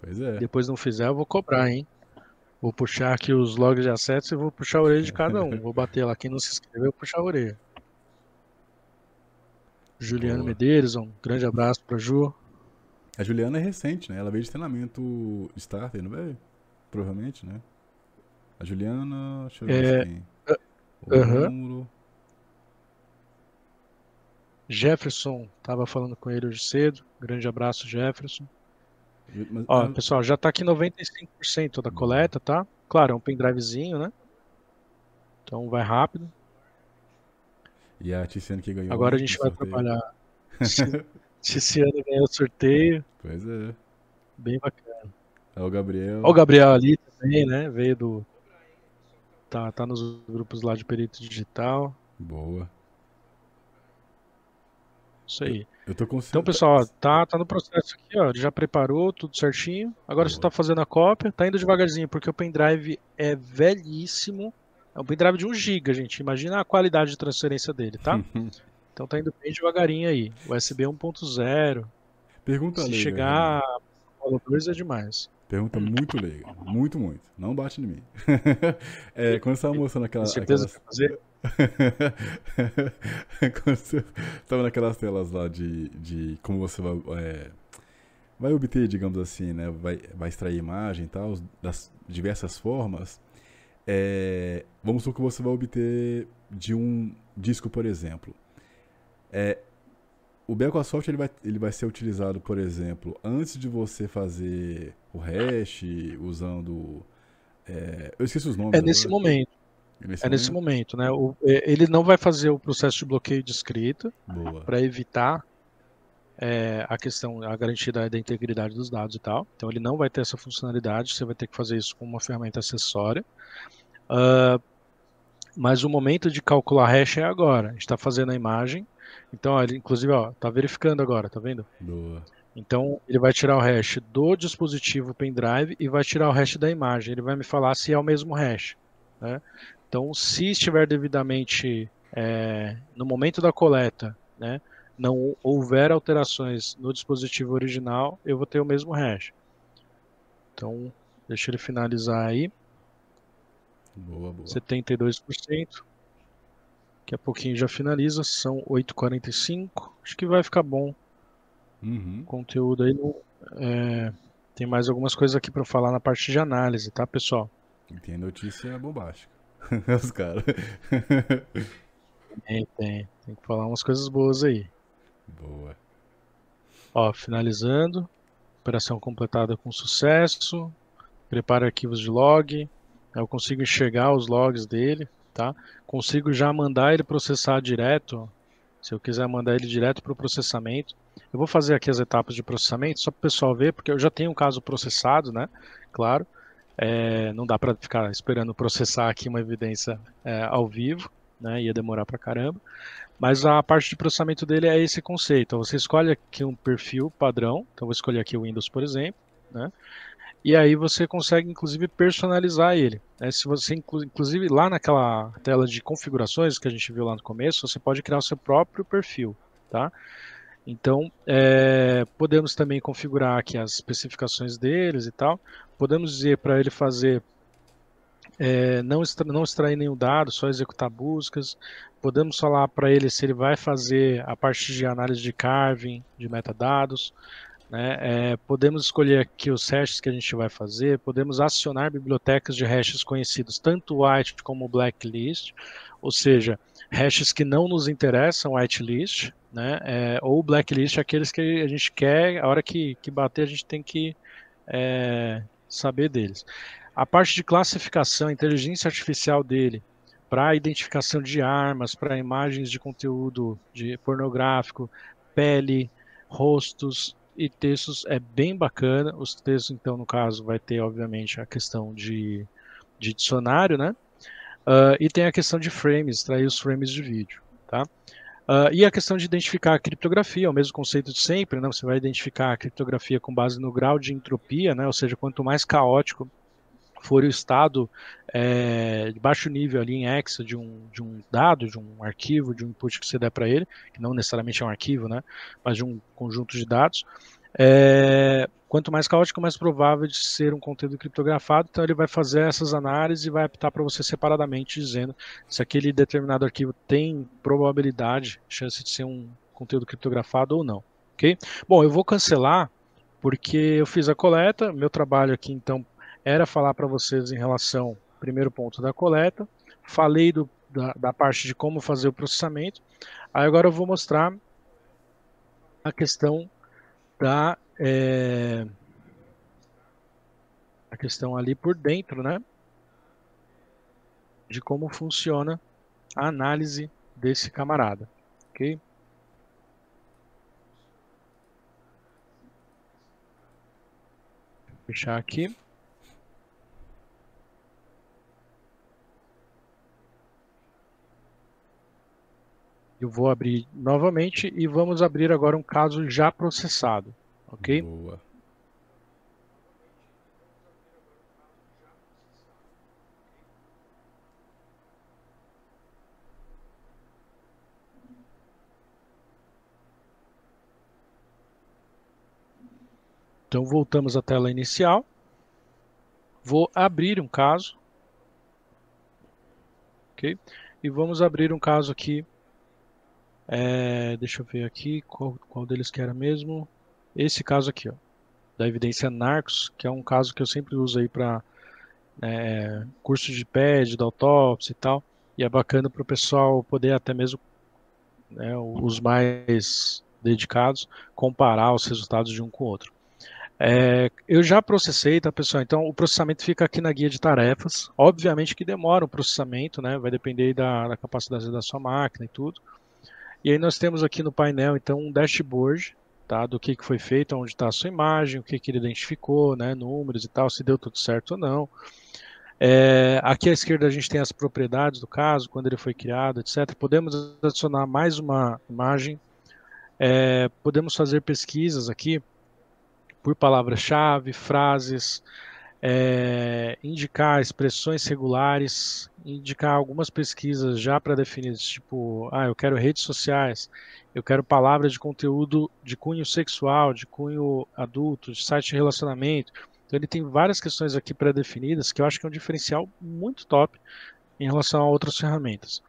Pois é.
Depois não fizer, eu vou cobrar, hein? Vou puxar aqui os logs de acesso e vou puxar a orelha de cada um. Vou bater lá. Quem não se inscreveu, puxar a orelha. Juliana Boa. Medeiros, um grande abraço pra Ju.
A Juliana é recente, né? Ela veio de treinamento starter, não veio? Provavelmente, né? A Juliana. Deixa eu ver é... quem.
O uhum. número. Jefferson, tava falando com ele hoje cedo. Grande abraço, Jefferson. Mas, Ó, pessoal, já tá aqui 95% da coleta, tá? Claro, é um pendrivezinho, né? Então vai rápido.
E a Tiziana que ganhou.
Agora a gente vai sorteio. trabalhar. Tiziana ganhou o sorteio.
Pois é.
Bem bacana.
É o Gabriel.
Ó, o Gabriel ali também, né? Veio do. Tá, tá nos grupos lá de perito digital.
Boa.
Isso aí.
Eu tô
Então, pessoal, tá, tá no processo aqui, ó. Já preparou tudo certinho. Agora você tá fazendo a cópia, tá indo devagarzinho, porque o pendrive é velhíssimo. É um pendrive de 1 GB, gente. Imagina a qualidade de transferência dele, tá? então tá indo bem devagarinho aí. USB 1.0.
Pergunta
Se
leiga,
chegar a 2 é demais.
Pergunta muito leiga. Muito, muito. Não bate em mim. é, quando você tava mostrando aquela. Com
certeza aquelas... fazer?
Quando você estava naquelas telas lá de, de como você vai, é, vai obter, digamos assim, né? Vai, vai extrair imagem e tal, das diversas formas. É, vamos supor que você vai obter de um disco, por exemplo. É, o Becosoft ele vai, ele vai ser utilizado, por exemplo, antes de você fazer o hash usando. É, eu esqueci os nomes.
É nesse agora. momento. Nesse é nesse momento, né? O, é, ele não vai fazer o processo de bloqueio de escrita para evitar é, a questão, a garantia da, da, integridade dos dados e tal. Então ele não vai ter essa funcionalidade, você vai ter que fazer isso com uma ferramenta acessória. Uh, mas o momento de calcular hash é agora. A gente está fazendo a imagem. Então, ele, inclusive, ó, tá verificando agora, tá vendo?
Boa.
Então, ele vai tirar o hash do dispositivo pendrive e vai tirar o hash da imagem. Ele vai me falar se é o mesmo hash. Né? Então, se estiver devidamente é, no momento da coleta, né, não houver alterações no dispositivo original, eu vou ter o mesmo hash. Então, deixa ele finalizar aí. Boa, boa. 72%. Daqui a pouquinho já finaliza, são 8h45. Acho que vai ficar bom. Uhum. O conteúdo aí. É, tem mais algumas coisas aqui para falar na parte de análise, tá, pessoal?
Tem notícia bombástica. Os caras.
Tem, tem. Tem que falar umas coisas boas aí.
Boa.
Ó, finalizando. Operação completada com sucesso. Prepara arquivos de log. Eu consigo enxergar os logs dele, tá? Consigo já mandar ele processar direto. Se eu quiser mandar ele direto para o processamento. Eu vou fazer aqui as etapas de processamento, só para o pessoal ver, porque eu já tenho um caso processado, né? Claro. É, não dá para ficar esperando processar aqui uma evidência é, ao vivo, né? Ia demorar para caramba. Mas a parte de processamento dele é esse conceito. Você escolhe aqui um perfil padrão. Então, vou escolher aqui o Windows, por exemplo. Né? E aí você consegue, inclusive, personalizar ele. Né? Se você, inclusive, lá naquela tela de configurações que a gente viu lá no começo, você pode criar o seu próprio perfil. Tá? Então, é, podemos também configurar aqui as especificações deles e tal. Podemos dizer para ele fazer é, não, extra, não extrair nenhum dado, só executar buscas. Podemos falar para ele se ele vai fazer a parte de análise de carving, de metadados. Né? É, podemos escolher aqui os hashes que a gente vai fazer. Podemos acionar bibliotecas de hashes conhecidos, tanto white como blacklist, ou seja, hashes que não nos interessam, whitelist, né? É, ou blacklist, aqueles que a gente quer, a hora que, que bater, a gente tem que é, saber deles. A parte de classificação, inteligência artificial dele, para identificação de armas, para imagens de conteúdo de pornográfico, pele, rostos e textos é bem bacana. Os textos, então, no caso, vai ter, obviamente, a questão de, de dicionário, né? Uh, e tem a questão de frames, extrair os frames de vídeo, tá? Uh, e a questão de identificar a criptografia, é o mesmo conceito de sempre, né? Você vai identificar a criptografia com base no grau de entropia, né? Ou seja, quanto mais caótico for o estado é, de baixo nível ali em hexa de um, de um dado, de um arquivo, de um input que você der para ele, que não necessariamente é um arquivo, né, mas de um conjunto de dados, é, quanto mais caótico, mais provável de ser um conteúdo criptografado, então ele vai fazer essas análises e vai apitar para você separadamente, dizendo se aquele determinado arquivo tem probabilidade, chance de ser um conteúdo criptografado ou não. ok? Bom, eu vou cancelar porque eu fiz a coleta, meu trabalho aqui então era falar para vocês em relação, primeiro ponto da coleta, falei do, da, da, parte de como fazer o processamento, aí agora eu vou mostrar a questão da é, a questão ali por dentro, né, de como funciona a análise desse camarada, ok? Fechar aqui. Eu vou abrir novamente e vamos abrir agora um caso já processado, ok? Boa. Então voltamos à tela inicial. Vou abrir um caso. Ok? E vamos abrir um caso aqui é, deixa eu ver aqui qual, qual deles que era mesmo. Esse caso aqui, ó, da evidência Narcos, que é um caso que eu sempre uso aí para é, curso de PED, da autópsia e tal. E é bacana para o pessoal poder até mesmo, né, os mais dedicados, comparar os resultados de um com o outro. É, eu já processei, tá, pessoal? Então, o processamento fica aqui na guia de tarefas. Obviamente que demora o processamento, né? Vai depender da, da capacidade da sua máquina e tudo. E aí nós temos aqui no painel, então, um dashboard, tá? Do que, que foi feito, onde está a sua imagem, o que, que ele identificou, né? Números e tal, se deu tudo certo ou não. É, aqui à esquerda a gente tem as propriedades do caso, quando ele foi criado, etc. Podemos adicionar mais uma imagem. É, podemos fazer pesquisas aqui por palavra-chave, frases, é, indicar expressões regulares, indicar algumas pesquisas já pré-definidas, tipo, ah, eu quero redes sociais, eu quero palavras de conteúdo de cunho sexual, de cunho adulto, de site de relacionamento, Então ele tem várias questões aqui pré-definidas que eu acho que é um diferencial muito top em relação a outras ferramentas.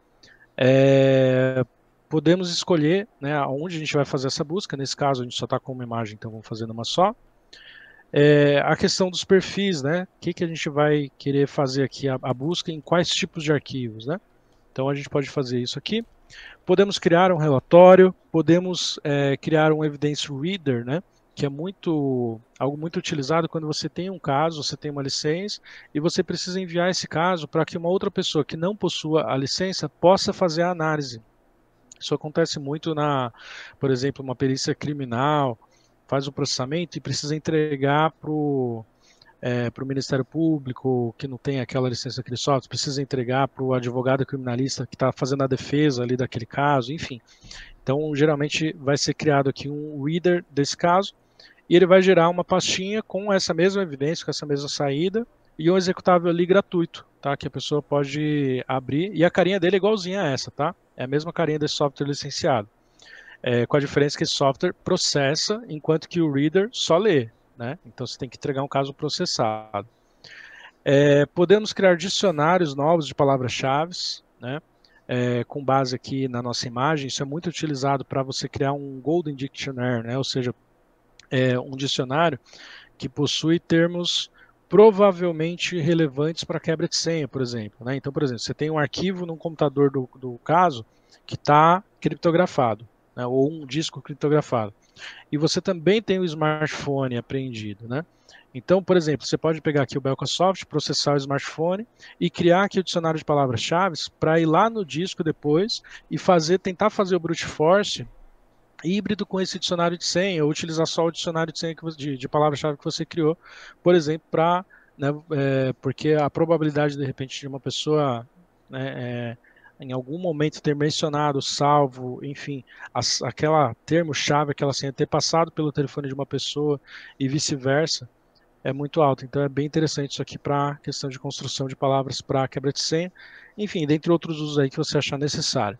É, podemos escolher né, onde a gente vai fazer essa busca. Nesse caso, a gente só está com uma imagem, então vamos fazer numa só. É, a questão dos perfis, né? O que, que a gente vai querer fazer aqui? A, a, busca em quais tipos de arquivos, né? Então a gente pode fazer isso aqui. Podemos criar um relatório, podemos é, criar um evidence reader, né? Que é muito algo muito utilizado quando você tem um caso, você tem uma licença e você precisa enviar esse caso para que uma outra pessoa que não possua a licença possa fazer a análise. Isso acontece muito na, por exemplo, uma perícia criminal, faz o processamento e precisa entregar para o é, o Ministério Público, que não tem aquela licença que ele solta, precisa entregar para o advogado criminalista que está fazendo a defesa ali daquele caso, enfim. Então, geralmente vai ser criado aqui um reader desse caso, e ele vai gerar uma pastinha com essa mesma evidência, com essa mesma saída, e um executável ali gratuito, tá? Que a pessoa pode abrir, e a carinha dele é igualzinha a essa, tá? É a mesma carinha desse software licenciado. É, com a diferença que esse software processa, enquanto que o reader só lê. Né? Então você tem que entregar um caso processado. É, podemos criar dicionários novos de palavras-chave, né? É, com base aqui na nossa imagem. Isso é muito utilizado para você criar um Golden Dictionary, né? ou seja, é, um dicionário que possui termos provavelmente relevantes para quebra de senha, por exemplo. Né? Então, por exemplo, você tem um arquivo no computador do, do caso que está criptografado, né? ou um disco criptografado. E você também tem o smartphone apreendido, né? Então, por exemplo, você pode pegar aqui o Belcasoft, processar o smartphone e criar aqui o dicionário de palavras-chave para ir lá no disco depois e fazer, tentar fazer o brute force híbrido com esse dicionário de senha, ou utilizar só o dicionário de senha você, de, de palavra-chave que você criou, por exemplo, para né, é, porque a probabilidade de repente de uma pessoa né, é, em algum momento ter mencionado, salvo, enfim, as, aquela termo-chave, aquela senha ter passado pelo telefone de uma pessoa e vice-versa, é muito alto. Então é bem interessante isso aqui para questão de construção de palavras para quebra de senha, enfim, dentre outros usos aí que você achar necessário.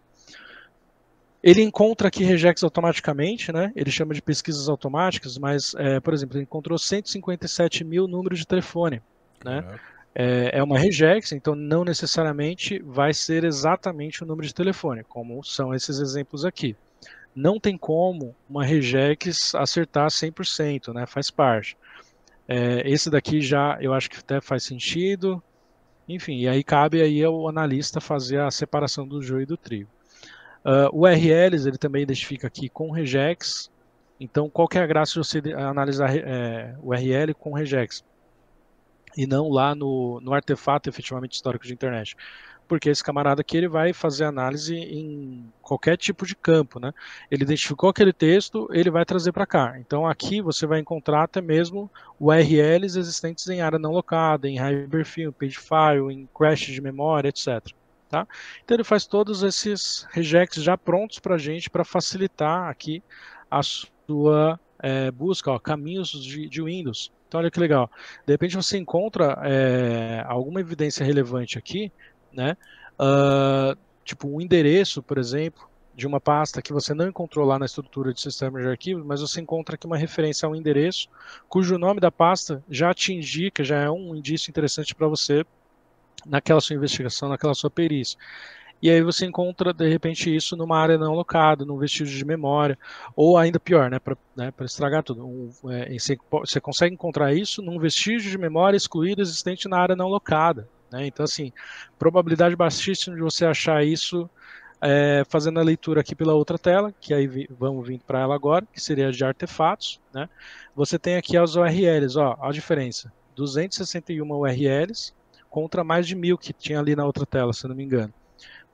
Ele encontra aqui regex automaticamente, né? Ele chama de pesquisas automáticas, mas, é, por exemplo, ele encontrou 157 mil números de telefone, né? É uma regex, então não necessariamente vai ser exatamente o número de telefone, como são esses exemplos aqui. Não tem como uma regex acertar 100%, né? Faz parte. É, esse daqui já eu acho que até faz sentido. Enfim, e aí cabe aí ao analista fazer a separação do joio e do trigo. Uh, o URLs ele também identifica aqui com regex. Então, qual que é a graça de você analisar é, URL com regex? E não lá no, no artefato efetivamente histórico de internet. Porque esse camarada aqui ele vai fazer análise em qualquer tipo de campo, né? Ele identificou aquele texto, ele vai trazer para cá. Então aqui você vai encontrar até mesmo URLs existentes em área não locada, em Hyperfilm, Pagefile, em crash de memória, etc. Tá? Então ele faz todos esses regex já prontos para a gente para facilitar aqui a sua é, busca, ó, caminhos de, de Windows. Então, olha que legal. De repente você encontra é, alguma evidência relevante aqui, né? Uh, tipo um endereço, por exemplo, de uma pasta que você não encontrou lá na estrutura de sistema de arquivos, mas você encontra aqui uma referência a um endereço cujo nome da pasta já te indica, já é um indício interessante para você naquela sua investigação, naquela sua perícia e aí você encontra de repente isso numa área não locada, num vestígio de memória, ou ainda pior, né, para né, estragar tudo. Um, é, você, você, consegue encontrar isso num vestígio de memória excluído existente na área não locada. Né? Então, assim, probabilidade baixíssima de você achar isso é, fazendo a leitura aqui pela outra tela, que aí vi, vamos vir para ela agora, que seria de artefatos. Né? Você tem aqui as URLs, ó, a diferença: 261 URLs contra mais de mil que tinha ali na outra tela, se não me engano.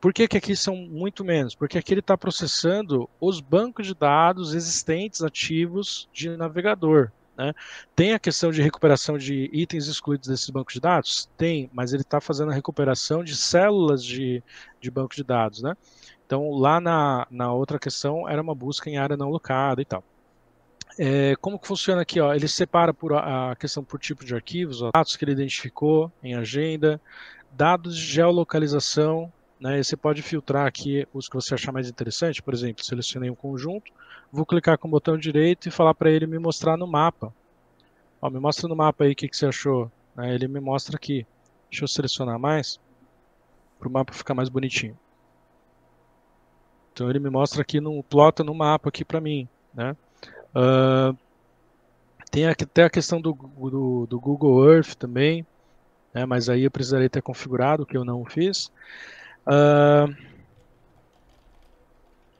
Por que, que aqui são muito menos? Porque aqui ele está processando os bancos de dados existentes ativos de navegador. Né? Tem a questão de recuperação de itens excluídos desses bancos de dados? Tem, mas ele está fazendo a recuperação de células de, de banco de dados. Né? Então, lá na, na outra questão, era uma busca em área não locada e tal. É, como que funciona aqui? Ó? Ele separa por a questão por tipo de arquivos, ó, dados que ele identificou em agenda, dados de geolocalização, né? E você pode filtrar aqui os que você achar mais interessante. Por exemplo, selecionei um conjunto, vou clicar com o botão direito e falar para ele me mostrar no mapa Ó, me mostra no mapa aí o que, que você achou. Né? Ele me mostra aqui. Deixa eu selecionar mais para o mapa ficar mais bonitinho. Então ele me mostra aqui no plota no mapa aqui para mim, né? Uh, tem até a questão do, do, do, Google Earth também, né? Mas aí eu precisaria ter configurado, que eu não fiz. Uh,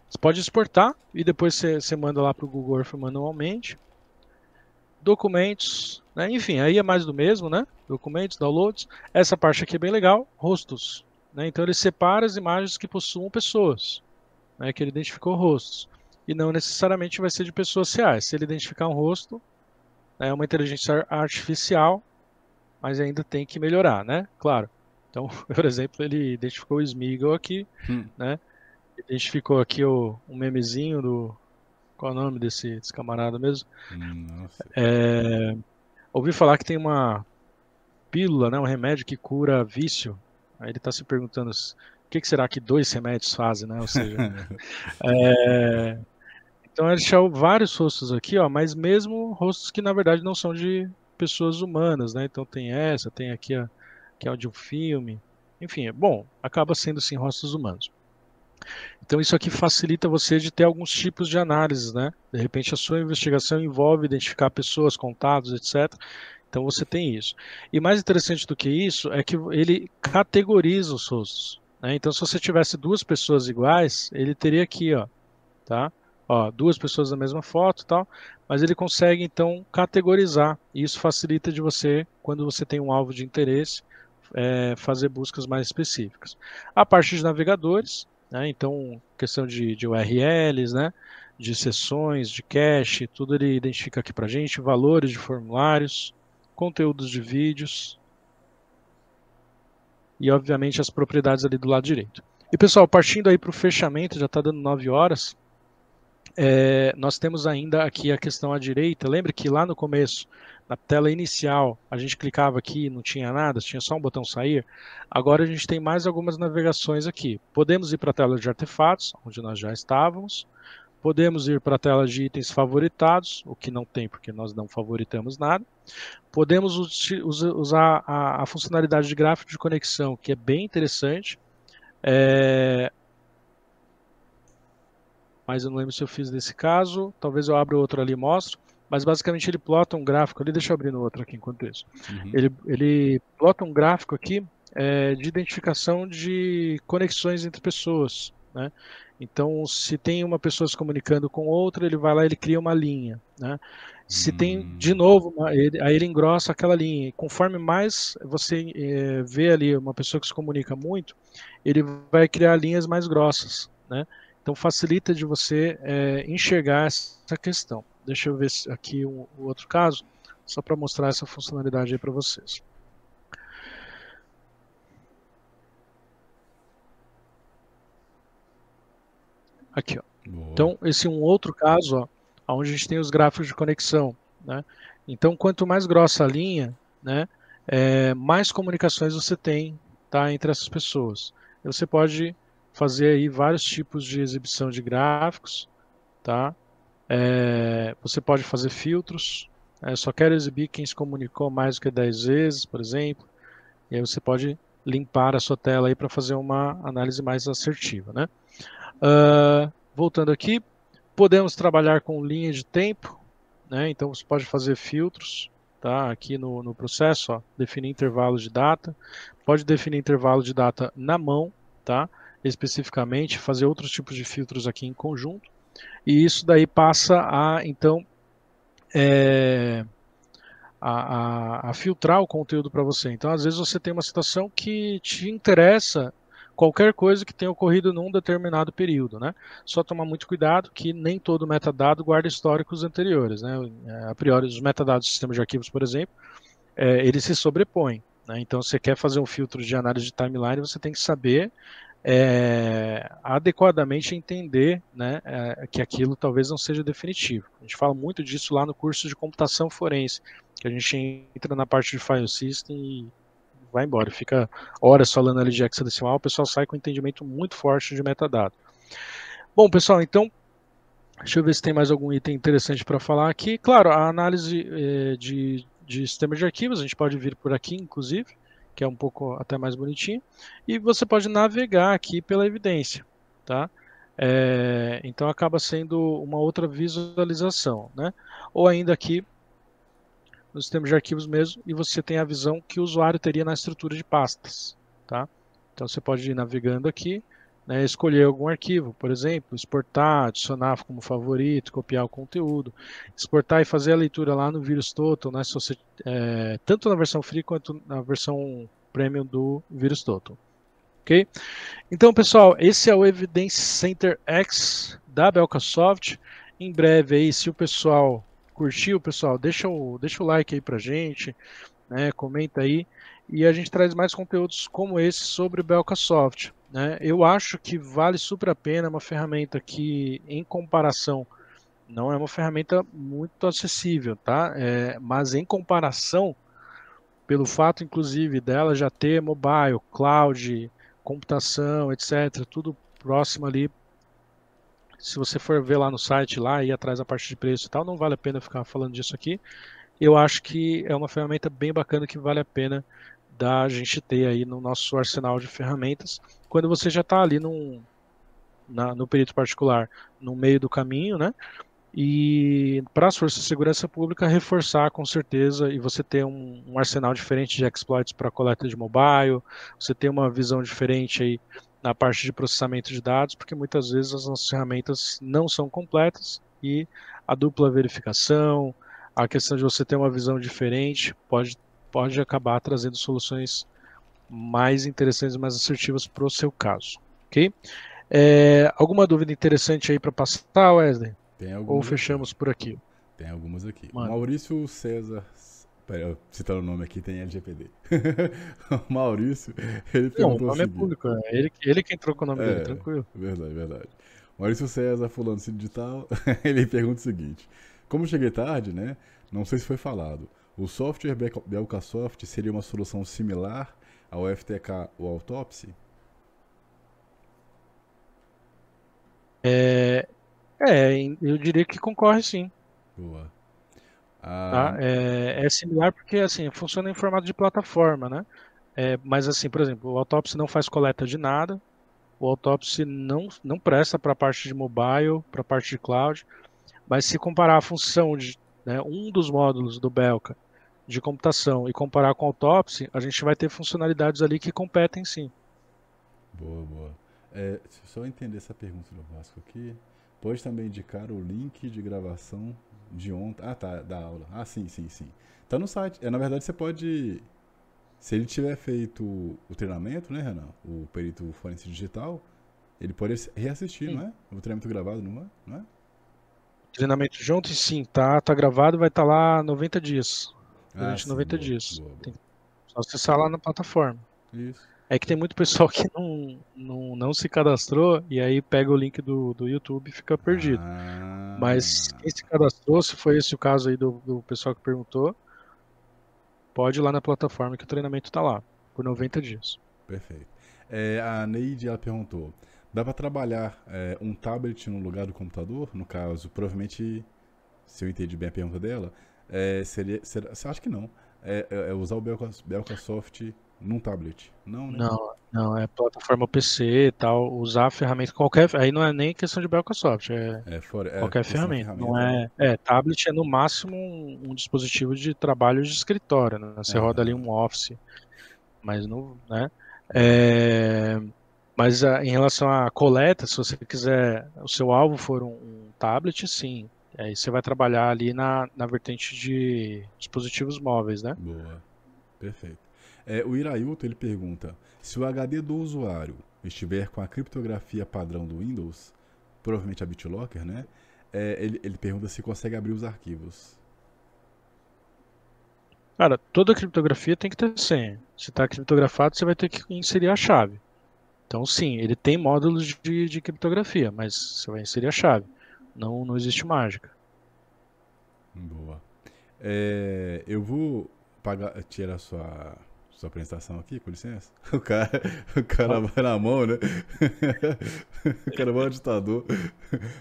você pode exportar e depois você, você manda lá para o Google Earth manualmente. Documentos, né? enfim, aí é mais do mesmo, né? Documentos, downloads. Essa parte aqui é bem legal, rostos. Né? Então ele separa as imagens que possuam pessoas, né? que ele identificou rostos. E não necessariamente vai ser de pessoas reais. Se ele identificar um rosto, né, é uma inteligência artificial, mas ainda tem que melhorar, né? Claro. Então, por exemplo, ele identificou o Smeagol aqui, hum. né? Identificou aqui o, um memezinho do. Qual é o nome desse, desse camarada mesmo? Hum, é, ouvi falar que tem uma pílula, né, um remédio que cura vício. Aí ele está se perguntando o que, que, será que dois remédios fazem, né? Ou seja, é, então ele achou vários rostos aqui, ó, mas mesmo rostos que na verdade não são de pessoas humanas, né? Então tem essa, tem aqui a que é de um filme, enfim, é bom, acaba sendo sim rostos humanos. Então isso aqui facilita você de ter alguns tipos de análises, né? De repente a sua investigação envolve identificar pessoas, contatos, etc. Então você tem isso. E mais interessante do que isso é que ele categoriza os rostos. Né? Então se você tivesse duas pessoas iguais, ele teria aqui, ó, tá? Ó, duas pessoas na mesma foto, tal. Mas ele consegue então categorizar. E isso facilita de você, quando você tem um alvo de interesse, é, fazer buscas mais específicas. A parte de navegadores, né? Então, questão de, de URLs, né? de sessões, de cache, tudo ele identifica aqui para gente, valores de formulários, conteúdos de vídeos e, obviamente, as propriedades ali do lado direito. E, pessoal, partindo aí para o fechamento, já está dando 9 horas, é, nós temos ainda aqui a questão à direita. Lembra que lá no começo na tela inicial, a gente clicava aqui, não tinha nada, tinha só um botão sair. Agora a gente tem mais algumas navegações aqui. Podemos ir para a tela de artefatos, onde nós já estávamos. Podemos ir para a tela de itens favoritados, o que não tem porque nós não favoritamos nada. Podemos usar a, funcionalidade de gráfico de conexão, que é bem interessante. É... Mas eu não lembro se eu fiz desse caso. Talvez eu abra outro ali e mostro mas basicamente ele plota um gráfico ali, deixa eu abrir no outro aqui enquanto isso. Uhum. Ele, ele plota um gráfico aqui é, de identificação de conexões entre pessoas. Né? Então, se tem uma pessoa se comunicando com outra, ele vai lá e ele cria uma linha. Né? Se hum. tem, de novo, uma, ele, aí ele engrossa aquela linha. E conforme mais você é, vê ali uma pessoa que se comunica muito, ele vai criar linhas mais grossas. Né? Então, facilita de você é, enxergar essa questão. Deixa eu ver aqui o um, um outro caso, só para mostrar essa funcionalidade aí para vocês. Aqui, ó. Então, esse é um outro caso, ó, onde a gente tem os gráficos de conexão, né? Então, quanto mais grossa a linha, né, é, mais comunicações você tem, tá, entre essas pessoas. Você pode fazer aí vários tipos de exibição de gráficos, tá? É, você pode fazer filtros. É, só quero exibir quem se comunicou mais do que 10 vezes, por exemplo. E aí você pode limpar a sua tela aí para fazer uma análise mais assertiva. Né? Uh, voltando aqui, podemos trabalhar com linha de tempo. Né? Então você pode fazer filtros tá? aqui no, no processo, ó, definir intervalo de data. Pode definir intervalo de data na mão, tá? Especificamente, fazer outros tipos de filtros aqui em conjunto e isso daí passa a, então, é, a, a, a, filtrar o conteúdo para você. Então, às vezes você tem uma situação que te interessa qualquer coisa que tenha ocorrido num determinado período, né? Só tomar muito cuidado que nem todo metadado guarda históricos anteriores, né? É, a priori, os metadados do sistema de arquivos, por exemplo, é, eles se sobrepõem. Né? Então, você quer fazer um filtro de análise de timeline, você tem que saber é, adequadamente entender né, é, que aquilo talvez não seja definitivo. A gente fala muito disso lá no curso de computação forense, que a gente entra na parte de file system e vai embora, fica horas falando ali de hexadecimal, o pessoal sai com um entendimento muito forte de metadado. Bom, pessoal, então, deixa eu ver se tem mais algum item interessante para falar aqui. Claro, a análise é, de de sistema de arquivos, a gente pode vir por aqui, inclusive, que é um pouco até mais bonitinho, e você pode navegar aqui pela evidência, tá? É, então acaba sendo uma outra visualização, né? Ou ainda aqui no sistema de arquivos mesmo, e você tem a visão que o usuário teria na estrutura de pastas, tá? Então você pode ir navegando aqui, né, escolher algum arquivo, por exemplo, exportar, adicionar como favorito, copiar o conteúdo, exportar e fazer a leitura lá no VirusTotal, né, se você, é, tanto na versão free quanto na versão premium do VirusTotal. Ok? Então, pessoal, esse é o Evidence Center X da Belkasoft. Em breve aí, se o pessoal curtiu, pessoal, deixa o, deixa o like aí pra gente, né, comenta aí, e a gente traz mais conteúdos como esse sobre o Belkasoft. Né? Eu acho que vale super a pena, é uma ferramenta que, em comparação, não é uma ferramenta muito acessível, tá? É, mas em comparação, pelo fato, inclusive, dela já ter mobile, cloud, computação, etc., tudo próximo ali. Se você for ver lá no site, lá e atrás da parte de preço e tal, não vale a pena ficar falando disso aqui. Eu acho que é uma ferramenta bem bacana que vale a pena da gente ter aí no nosso arsenal de ferramentas, quando você já está ali num, na, no perito particular, no meio do caminho, né? E para as forças de segurança pública reforçar com certeza e você ter um, um arsenal diferente de exploits para coleta de mobile, você ter uma visão diferente aí na parte de processamento de dados, porque muitas vezes as nossas ferramentas não são completas e a dupla verificação, a questão de você ter uma visão diferente pode pode acabar trazendo soluções mais interessantes e mais assertivas para o seu caso. Ok? É, alguma dúvida interessante aí para passar, Wesley?
Tem
Ou fechamos aqui. por aqui?
Tem algumas aqui. Mano. Maurício César. Pera, citando o nome aqui, tem LGPD. Maurício, ele perguntou. Não, o nome
é público, é ele, ele que entrou com o nome é, dele, tranquilo.
Verdade, verdade. Maurício César, fulano digital, ele pergunta o seguinte: Como cheguei tarde, né? Não sei se foi falado. O software Belkasoft seria uma solução similar ao FTK ou Autopsy?
É, é, eu diria que concorre sim.
Boa.
Ah... Tá? É, é, similar porque assim funciona em formato de plataforma, né? É, mas assim, por exemplo, o Autopsy não faz coleta de nada, o Autopsy não, não presta para a parte de mobile, para a parte de cloud, mas se comparar a função de né, um dos módulos do Belka de computação e comparar com a Autopsy, a gente vai ter funcionalidades ali que competem sim.
Boa, boa. É, só entender essa pergunta do Vasco aqui. Pode também indicar o link de gravação de ontem. Ah, tá, da aula. Ah, sim, sim, sim. Tá no site. É, na verdade, você pode. Se ele tiver feito o treinamento, né, Renan? O perito forense digital, ele pode reassistir, sim. não é? O treinamento gravado, não é? Não é?
Treinamento junto, sim, tá, tá gravado, vai estar tá lá 90 dias. Durante ah, 90 boa, dias. Boa, boa. Tem, só acessar lá na plataforma.
Isso.
É que tem muito pessoal que não, não, não se cadastrou e aí pega o link do, do YouTube e fica perdido. Ah. Mas quem se cadastrou, se foi esse o caso aí do, do pessoal que perguntou, pode ir lá na plataforma que o treinamento está lá, por 90 dias.
Perfeito. É, a Neide ela perguntou: dá para trabalhar é, um tablet no lugar do computador? No caso, provavelmente, se eu entendi bem a pergunta dela, é, seria, seria, você acha que não? É, é, é usar o Belkasoft num tablet? Não, né?
Não, não, é plataforma PC e tal, usar a ferramenta qualquer, aí não é nem questão de Belkasoft, é, é, fora, é qualquer ferramenta, ferramenta, não é, é, tablet é no máximo um, um dispositivo de trabalho de escritório, né? Você roda ali um Office, mas não, né? É, mas a, em relação à coleta, se você quiser, o seu alvo for um, um tablet, sim, Aí você vai trabalhar ali na, na vertente de dispositivos móveis, né?
Boa. Perfeito. É, o Irailton ele pergunta: se o HD do usuário estiver com a criptografia padrão do Windows, provavelmente a BitLocker, né? É, ele, ele pergunta se consegue abrir os arquivos.
Cara, toda criptografia tem que ter senha. Se está criptografado, você vai ter que inserir a chave. Então, sim, ele tem módulos de, de criptografia, mas você vai inserir a chave. Não, não existe mágica.
Boa. É, eu vou pagar, tirar sua, sua apresentação aqui, com licença. O cara, o cara vai na mão, né? o cara vai no ditador.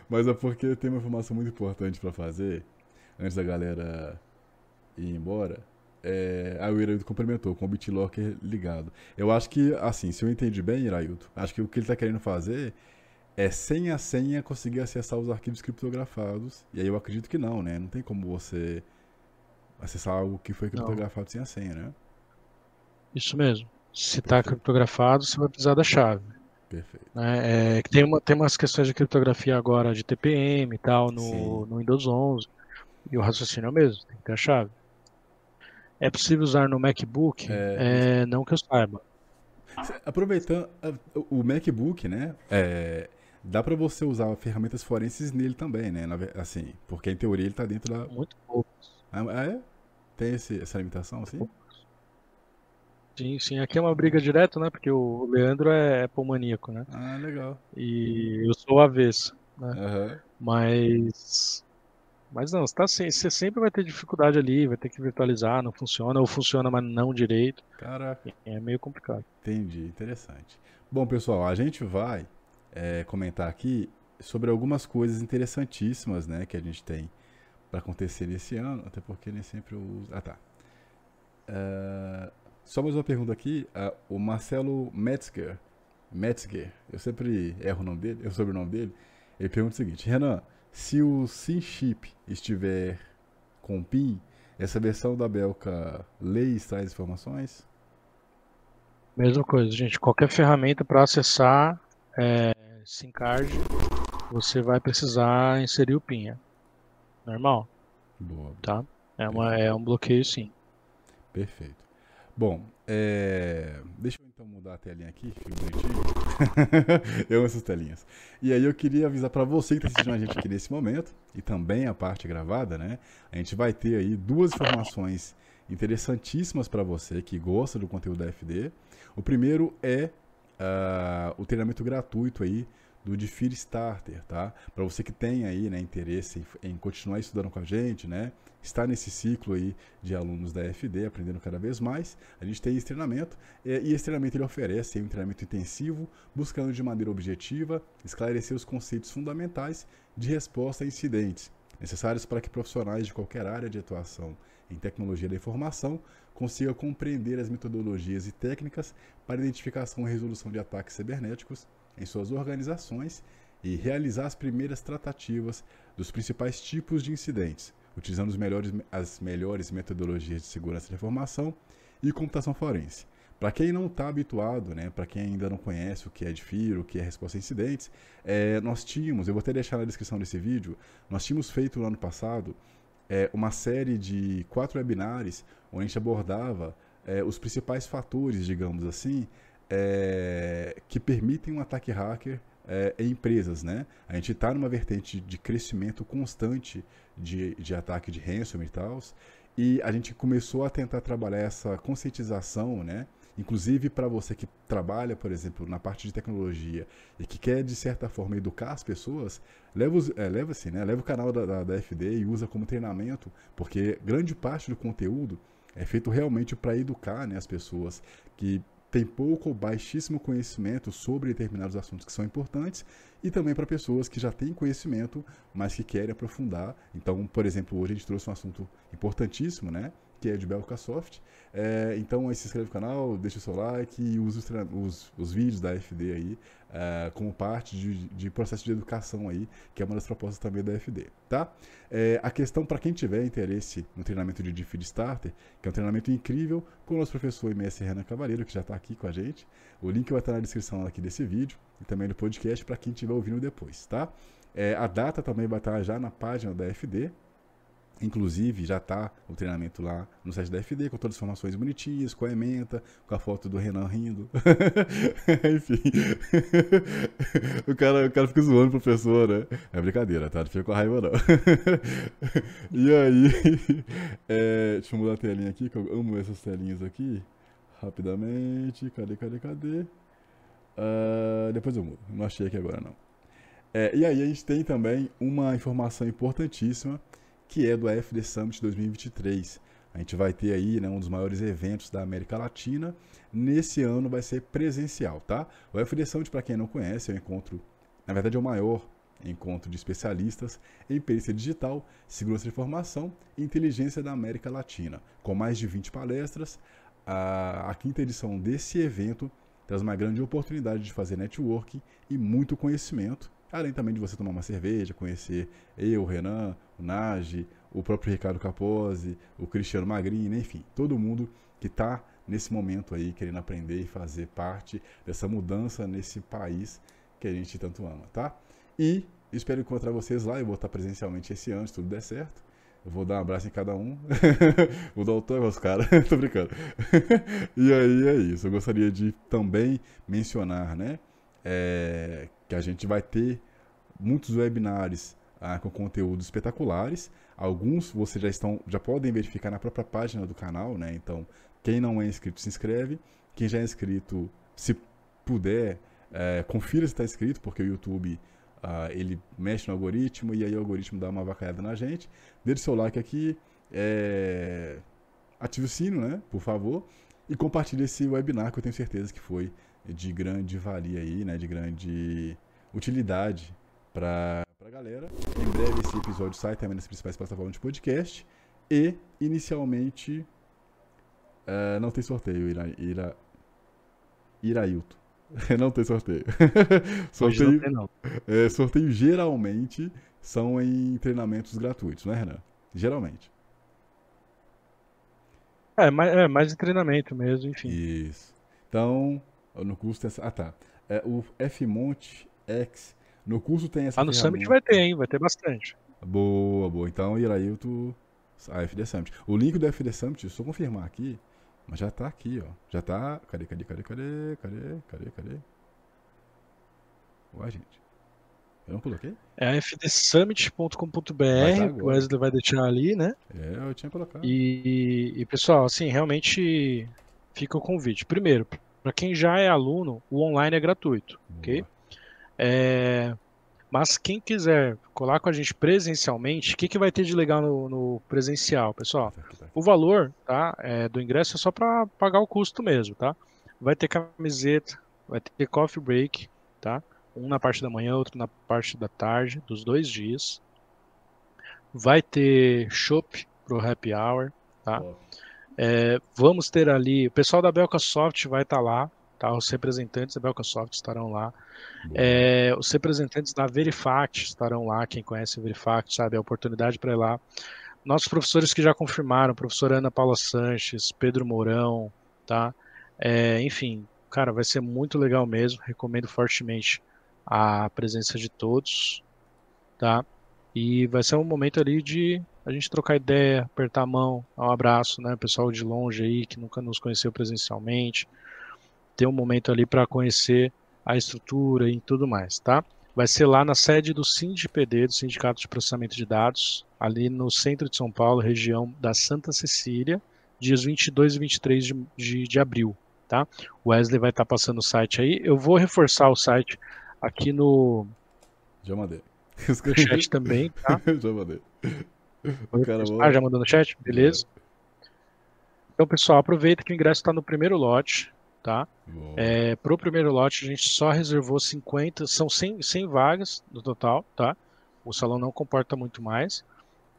Mas é porque tem uma informação muito importante para fazer antes da galera ir embora. É, aí o Iraildo complementou com o BitLocker ligado. Eu acho que, assim, se eu entendi bem, Iraildo, acho que o que ele está querendo fazer é sem a senha conseguir acessar os arquivos criptografados. E aí eu acredito que não, né? Não tem como você acessar algo que foi criptografado não. sem a senha, né?
Isso mesmo. Se está criptografado, você vai precisar da chave.
Perfeito.
É, é, tem, uma, tem umas questões de criptografia agora de TPM e tal no, no Windows 11. E o raciocínio é o mesmo, tem que ter a chave. É possível usar no MacBook? É... É, não que eu saiba.
Aproveitando, o MacBook, né? É, dá para você usar ferramentas forenses nele também, né? Assim, porque em teoria ele tá dentro da.
Muito poucos.
Ah, é? Tem esse, essa limitação, assim?
Sim, sim. Aqui é uma briga direto, né? Porque o Leandro é Apple maníaco, né?
Ah, legal.
E eu sou o avesso, né?
Uhum.
Mas. Mas não, você, tá, você sempre vai ter dificuldade ali, vai ter que virtualizar, não funciona, ou funciona, mas não direito.
Caraca.
É meio complicado.
Entendi, interessante. Bom, pessoal, a gente vai é, comentar aqui sobre algumas coisas interessantíssimas, né, que a gente tem para acontecer nesse ano, até porque nem sempre eu uso. Ah, tá. Uh, só mais uma pergunta aqui. Uh, o Marcelo Metzger, Metzger, eu sempre erro o nome dele, eu soube o nome dele. Ele pergunta o seguinte: Renan, se o SimChip estiver com PIN, essa versão da Belka lê e traz informações?
Mesma coisa, gente. Qualquer ferramenta para acessar é, SimCard, você vai precisar inserir o PIN. É normal.
Boa.
Tá? É, uma, é um bloqueio sim.
Perfeito. Bom, é... deixa eu então mudar a telinha aqui, fica bonitinho. eu amo essas telinhas. E aí eu queria avisar para você que está assistindo a gente aqui nesse momento, e também a parte gravada, né? A gente vai ter aí duas informações interessantíssimas para você que gosta do conteúdo da FD. O primeiro é uh, o treinamento gratuito aí do Defeat Starter, tá? Para você que tem aí, né, interesse em, em, continuar estudando com a gente, né? Está nesse ciclo aí de alunos da FD, aprendendo cada vez mais. A gente tem esse treinamento e, e esse treinamento ele oferece um treinamento intensivo, buscando de maneira objetiva esclarecer os conceitos fundamentais de resposta a incidentes, necessários para que profissionais de qualquer área de atuação em tecnologia da informação consigam compreender as metodologias e técnicas para identificação e resolução de ataques cibernéticos em suas organizações e realizar as primeiras tratativas dos principais tipos de incidentes, utilizando melhores, as melhores metodologias de segurança da informação e computação forense. Para quem não está habituado, né, para quem ainda não conhece o que é DFIR, o que é resposta a incidentes, é, nós tínhamos, eu vou até deixar na descrição desse vídeo, nós tínhamos feito no ano passado é, uma série de quatro webinars onde a gente abordava é, os principais fatores, digamos assim, é, que permitem um ataque hacker é, em empresas, né? A gente está numa vertente de crescimento constante de, de ataque de ransomware e tal, e a gente começou a tentar trabalhar essa conscientização, né? Inclusive para você que trabalha, por exemplo, na parte de tecnologia e que quer de certa forma educar as pessoas, leva, é, leva assim, né? Leva o canal da, da, da FD e usa como treinamento, porque grande parte do conteúdo é feito realmente para educar né, as pessoas que tem pouco ou baixíssimo conhecimento sobre determinados assuntos que são importantes e também para pessoas que já têm conhecimento, mas que querem aprofundar. Então, por exemplo, hoje a gente trouxe um assunto importantíssimo, né? que é de Belcasoft. É, então aí se inscreve no canal, deixa o seu like e use os, os, os vídeos da FD aí é, como parte de, de, processo de educação aí, que é uma das propostas também da FD, tá? É, a questão para quem tiver interesse no treinamento de Defeat Starter, que é um treinamento incrível com o nosso professor MS Renan Cavaleiro, que já está aqui com a gente. O link vai estar na descrição aqui desse vídeo e também no podcast para quem estiver ouvindo depois, tá? É, a data também vai estar já na página da FD, Inclusive, já está o treinamento lá no site da FD, com todas as informações bonitinhas, com a ementa, com a foto do Renan rindo. Enfim. o, cara, o cara fica zoando o professor, né? É brincadeira, tá? Não fica com a raiva, não. e aí. É, deixa eu mudar a telinha aqui, que eu amo essas telinhas aqui. Rapidamente. Cadê, cadê, cadê? Uh, depois eu mudo. Não achei aqui agora, não. É, e aí, a gente tem também uma informação importantíssima que é do AFD Summit 2023. A gente vai ter aí né, um dos maiores eventos da América Latina. Nesse ano vai ser presencial, tá? O AFD Summit, para quem não conhece, é um encontro, na verdade é o maior encontro de especialistas em perícia digital, segurança de informação e inteligência da América Latina. Com mais de 20 palestras, a, a quinta edição desse evento traz uma grande oportunidade de fazer networking e muito conhecimento, além também de você tomar uma cerveja, conhecer eu, Renan, Nage, o próprio Ricardo Capozzi, o Cristiano Magrini, enfim, todo mundo que está nesse momento aí querendo aprender e fazer parte dessa mudança nesse país que a gente tanto ama, tá? E espero encontrar vocês lá. Eu vou estar presencialmente esse ano, se tudo der certo. Eu vou dar um abraço em cada um. vou dar o toque aos caras. Tô brincando. e aí é isso. Eu gostaria de também mencionar, né? É, que a gente vai ter muitos webinários ah, com conteúdos espetaculares. Alguns vocês já estão, já podem verificar na própria página do canal, né? Então, quem não é inscrito se inscreve. Quem já é inscrito, se puder, é, confira se está inscrito, porque o YouTube uh, ele mexe no algoritmo e aí o algoritmo dá uma vacaiada na gente. Deixe seu like aqui, é... ative o sino, né, por favor, e compartilhe esse webinar que eu tenho certeza que foi de grande valia aí, né, de grande utilidade para galera. Em breve esse episódio sai também nas principais plataformas de podcast e inicialmente uh, não tem sorteio, Ira, Ira, Irailton. não tem sorteio. sorteio, não tem, não. É, sorteio geralmente são em treinamentos gratuitos, né, Renan? Geralmente.
É, mais, é, mais em treinamento mesmo, enfim.
Isso. Então, no tem essa. Ah, tá. É, o Fmonte X. No curso tem essa.
Ah, no Summit vai ter, hein? Vai ter bastante.
Boa, boa. Então, Irailto. A FD Summit. O link do FD Summit, só confirmar aqui, mas já tá aqui, ó. Já tá. Cadê, cadê, cadê, cadê? Cadê, cadê, cadê? Ué, gente. Eu não coloquei?
É fdsummit.com.br. O Wesley vai deixar ali, né?
É, eu tinha colocado.
E, e pessoal, assim, realmente fica o convite. Primeiro, para quem já é aluno, o online é gratuito, Boa. ok? É, mas quem quiser colar com a gente presencialmente, o que, que vai ter de legal no, no presencial, pessoal? O valor tá, é, do ingresso é só para pagar o custo mesmo, tá? Vai ter camiseta, vai ter coffee break, tá? Um na parte da manhã, outro na parte da tarde, dos dois dias. Vai ter chopp pro happy hour, tá? É, vamos ter ali, o pessoal da Belka Soft vai estar tá lá, tá? Os representantes da Belka Soft estarão lá. É, os representantes da Verifact estarão lá, quem conhece a Verifact sabe, a oportunidade para ir lá. Nossos professores que já confirmaram, professora Ana Paula Sanches, Pedro Mourão, tá? É, enfim, cara, vai ser muito legal mesmo. Recomendo fortemente a presença de todos, tá? E vai ser um momento ali de a gente trocar ideia, apertar a mão, dar um abraço, né? Pessoal de longe aí que nunca nos conheceu presencialmente, ter um momento ali para conhecer a estrutura e tudo mais, tá? Vai ser lá na sede do SINDPD, do Sindicato de Processamento de Dados, ali no centro de São Paulo, região da Santa Cecília, dias 22 e 23 de, de, de abril, tá? O Wesley vai estar tá passando o site aí. Eu vou reforçar o site aqui no...
Já mandei.
No chat também, tá?
já mandei.
Ah, já mandou no chat? Beleza. Então, pessoal, aproveita que o ingresso está no primeiro lote tá? É, pro primeiro lote a gente só reservou 50, são 100, 100 vagas no total, tá? O salão não comporta muito mais.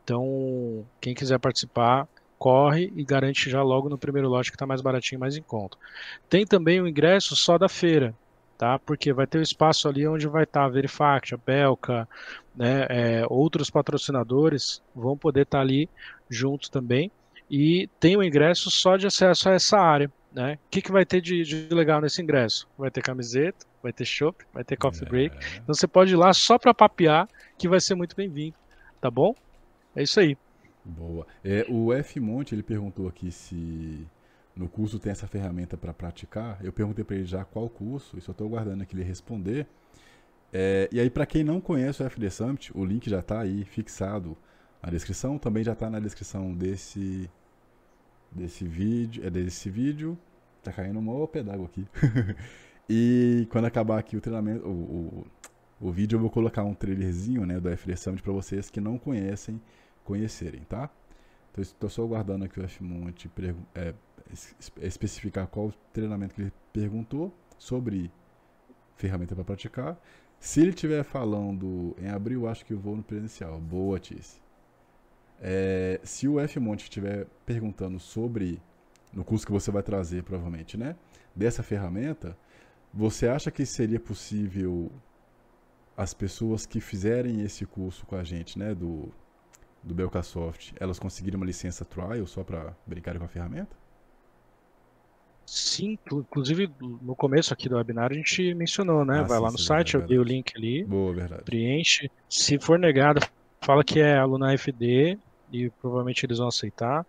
Então, quem quiser participar, corre e garante já logo no primeiro lote que está mais baratinho, mais em conta. Tem também o ingresso só da feira, tá? Porque vai ter o espaço ali onde vai estar tá a Verifact, a Belka, né? É, outros patrocinadores vão poder estar tá ali juntos também. E tem o ingresso só de acesso a essa área, né? O que, que vai ter de, de, legal nesse ingresso? Vai ter camiseta, vai ter chopp, vai ter coffee é. break. Então você pode ir lá só para papear, que vai ser muito bem-vindo, tá bom? É isso aí.
Boa. É, o F Monte ele perguntou aqui se no curso tem essa ferramenta para praticar. Eu perguntei para ele já qual curso, e só estou aguardando aqui ele responder. É, e aí, para quem não conhece o FD Summit, o link já está aí fixado na descrição. Também já está na descrição desse desse vídeo, é desse vídeo. Tá caindo um maior pedaço aqui. e quando acabar aqui o treinamento, o, o, o, vídeo, eu vou colocar um trailerzinho, né, do FD Summit para vocês que não conhecem, conhecerem, tá? Então, estou só aguardando aqui o F-Monte é, especificar qual treinamento que ele perguntou sobre ferramenta para praticar. Se ele estiver falando em abril, acho que vou no presencial. Boa, Tice. É, se o F Monte estiver perguntando sobre no curso que você vai trazer, provavelmente, né? Dessa ferramenta, você acha que seria possível as pessoas que fizerem esse curso com a gente, né, do, do Belcasoft, elas conseguirem uma licença trial só para brincar com a ferramenta?
Sim, inclusive no começo aqui do webinar a gente mencionou, né? Ah, Vai sim, lá no sim, site, é eu dei o link ali.
Boa, verdade.
Preenche. Se for negado, fala que é aluna FD e provavelmente eles vão aceitar.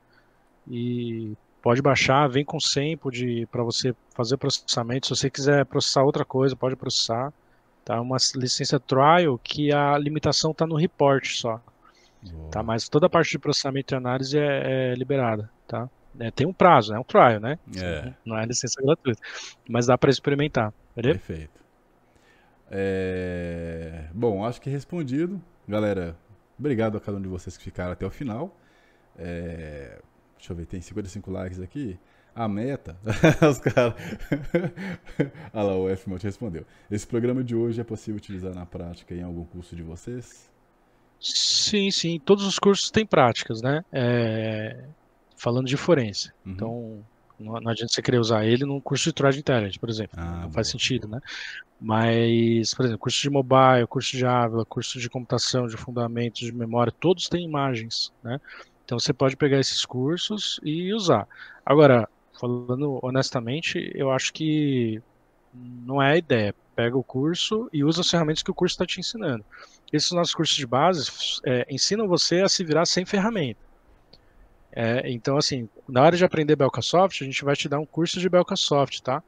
E pode baixar, vem com sample de para você fazer processamento. Se você quiser processar outra coisa, pode processar. Tá uma licença trial que a limitação está no report só. Boa. Tá, mas toda a parte de processamento e análise é, é liberada, tá? É, tem um prazo, é um trial, né? É. Não é licença gratuita. Mas dá para experimentar. Beleza?
Perfeito. É... Bom, acho que respondido. Galera, obrigado a cada um de vocês que ficaram até o final. É... Deixa eu ver, tem 55 likes aqui. A meta. Os caras. Olha lá, o F. Monte respondeu. Esse programa de hoje é possível utilizar na prática em algum curso de vocês?
Sim, sim. Todos os cursos têm práticas, né? É falando de forense. Uhum. Então, não, não, adianta você querer usar ele num curso de Threat Intelligence, por exemplo. Ah, não faz sentido, né? Mas, por exemplo, curso de mobile, curso de Java, curso de computação, de fundamentos, de memória, todos têm imagens, né? Então você pode pegar esses cursos e usar. Agora, falando honestamente, eu acho que não é a ideia. Pega o curso e usa as ferramentas que o curso está te ensinando. Esses nossos cursos de base é, ensinam você a se virar sem ferramenta. É, então, assim, na hora de aprender Belcasoft, a gente vai te dar um curso de Belcasoft, tá?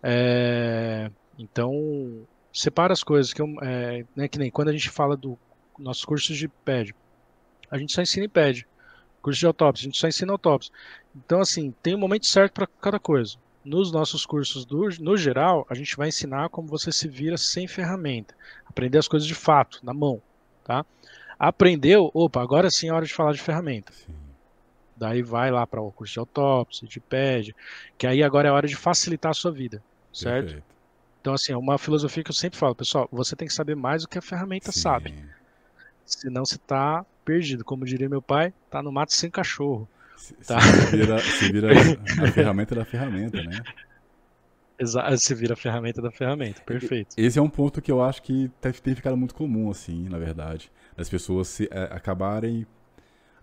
É, então, separa as coisas, que, eu, é, né, que nem quando a gente fala do nossos cursos de PED, a gente só ensina em PED. Curso de autópsia, a gente só ensina autópsia. Então, assim, tem um momento certo para cada coisa. Nos nossos cursos, do, no geral, a gente vai ensinar como você se vira sem ferramenta. Aprender as coisas de fato, na mão, tá? Aprendeu, opa, agora sim é hora de falar de ferramenta. Sim. Daí vai lá para o curso de autópsia, de PED, que aí agora é hora de facilitar a sua vida, certo? Perfeito. Então, assim, é uma filosofia que eu sempre falo, pessoal, você tem que saber mais do que a ferramenta Sim. sabe. Senão você está perdido. Como diria meu pai, tá no mato sem cachorro.
Se, tá? se, vira, se vira a ferramenta da ferramenta, né?
Exato, se vira a ferramenta da ferramenta, perfeito.
Esse é um ponto que eu acho que tem ficado muito comum, assim, na verdade. As pessoas se, é, acabarem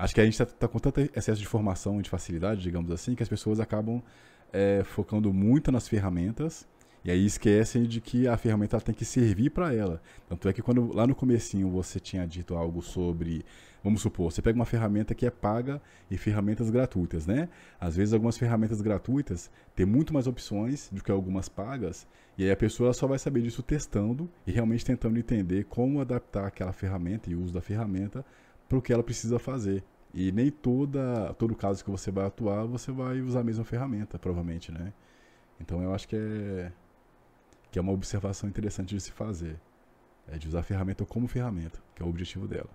Acho que a gente está tá com tanto excesso de informação e de facilidade, digamos assim, que as pessoas acabam é, focando muito nas ferramentas e aí esquecem de que a ferramenta tem que servir para ela. Tanto é que quando lá no comecinho você tinha dito algo sobre, vamos supor, você pega uma ferramenta que é paga e ferramentas gratuitas, né? Às vezes algumas ferramentas gratuitas têm muito mais opções do que algumas pagas, e aí a pessoa só vai saber disso testando e realmente tentando entender como adaptar aquela ferramenta e o uso da ferramenta para o que ela precisa fazer. E nem toda, todo caso que você vai atuar, você vai usar a mesma ferramenta, provavelmente, né? Então eu acho que é, que é uma observação interessante de se fazer. É de usar a ferramenta como ferramenta, que é o objetivo dela.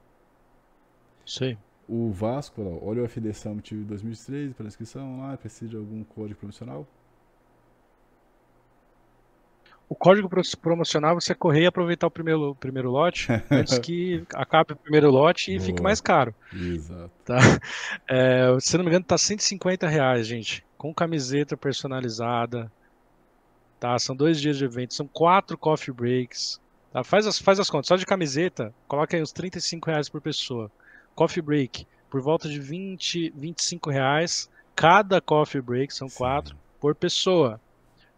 Sim.
O Vasco, olha o FD Summit 2013 para inscrição lá, precisa de algum código promocional?
O código promocional você correr e aproveitar o primeiro, o primeiro lote antes que acabe o primeiro lote e Boa. fique mais caro.
Exato.
Tá? É, se não me engano, tá 150 reais, gente. Com camiseta personalizada. Tá? São dois dias de evento, são quatro coffee breaks. Tá? Faz, as, faz as contas. Só de camiseta, coloca aí uns 35 reais por pessoa. Coffee break, por volta de 20, 25 reais. Cada coffee break, são Sim. quatro, por pessoa.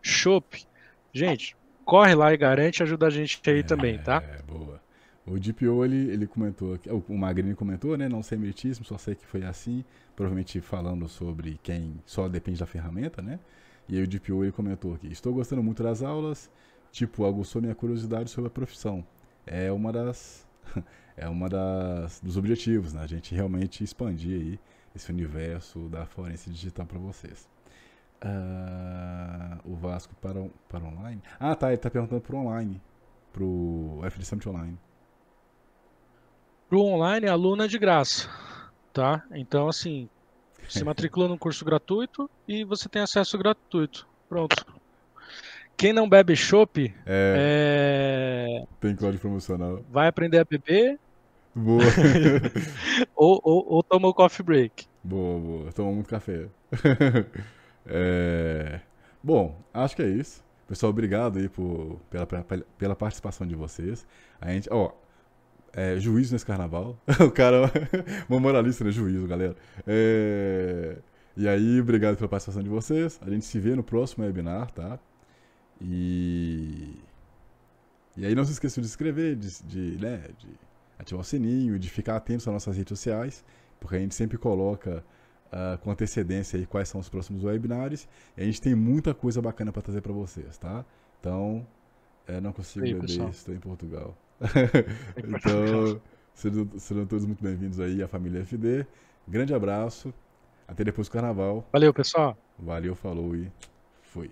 Chopp. Gente, corre lá e garante, ajuda a gente aí é, também, tá?
É, boa. O DPO, ele, ele comentou, o Magrini comentou, né? Não sei meritíssimo, só sei que foi assim. Provavelmente falando sobre quem só depende da ferramenta, né? E aí o DPO, ele comentou aqui. Estou gostando muito das aulas, tipo, aguçou minha curiosidade sobre a profissão. É uma das... é uma das dos objetivos, né? A gente realmente expandir aí esse universo da forense digital para vocês. Uh, o Vasco para, para online. Ah, tá. Ele tá perguntando pro online. Pro FD Summit Online.
Pro online, aluno é de graça. Tá? Então, assim, se matricula num curso gratuito e você tem acesso gratuito. Pronto. quem não bebe chopp é...
é... tem código promocional.
Vai aprender a beber.
Boa.
ou, ou, ou toma o coffee break.
Boa, boa. Toma muito café. é... Bom, acho que é isso. Pessoal, obrigado aí por, pela, pela participação de vocês. A gente, ó, é, juízo nesse carnaval. o cara, uma moralista, né? Juízo, galera. É... E aí, obrigado pela participação de vocês. A gente se vê no próximo webinar, tá? E. E aí não se esqueça de se inscrever, de, de, né, de ativar o sininho, de ficar atento às nossas redes sociais, porque a gente sempre coloca uh, com antecedência aí quais são os próximos webinars. E a gente tem muita coisa bacana para trazer para vocês, tá? Então, é, não consigo aí, beber, pessoal. estou em Portugal. então, serão, serão todos muito bem-vindos aí à família FD. Grande abraço. Até depois do carnaval.
Valeu, pessoal.
Valeu, falou e fui.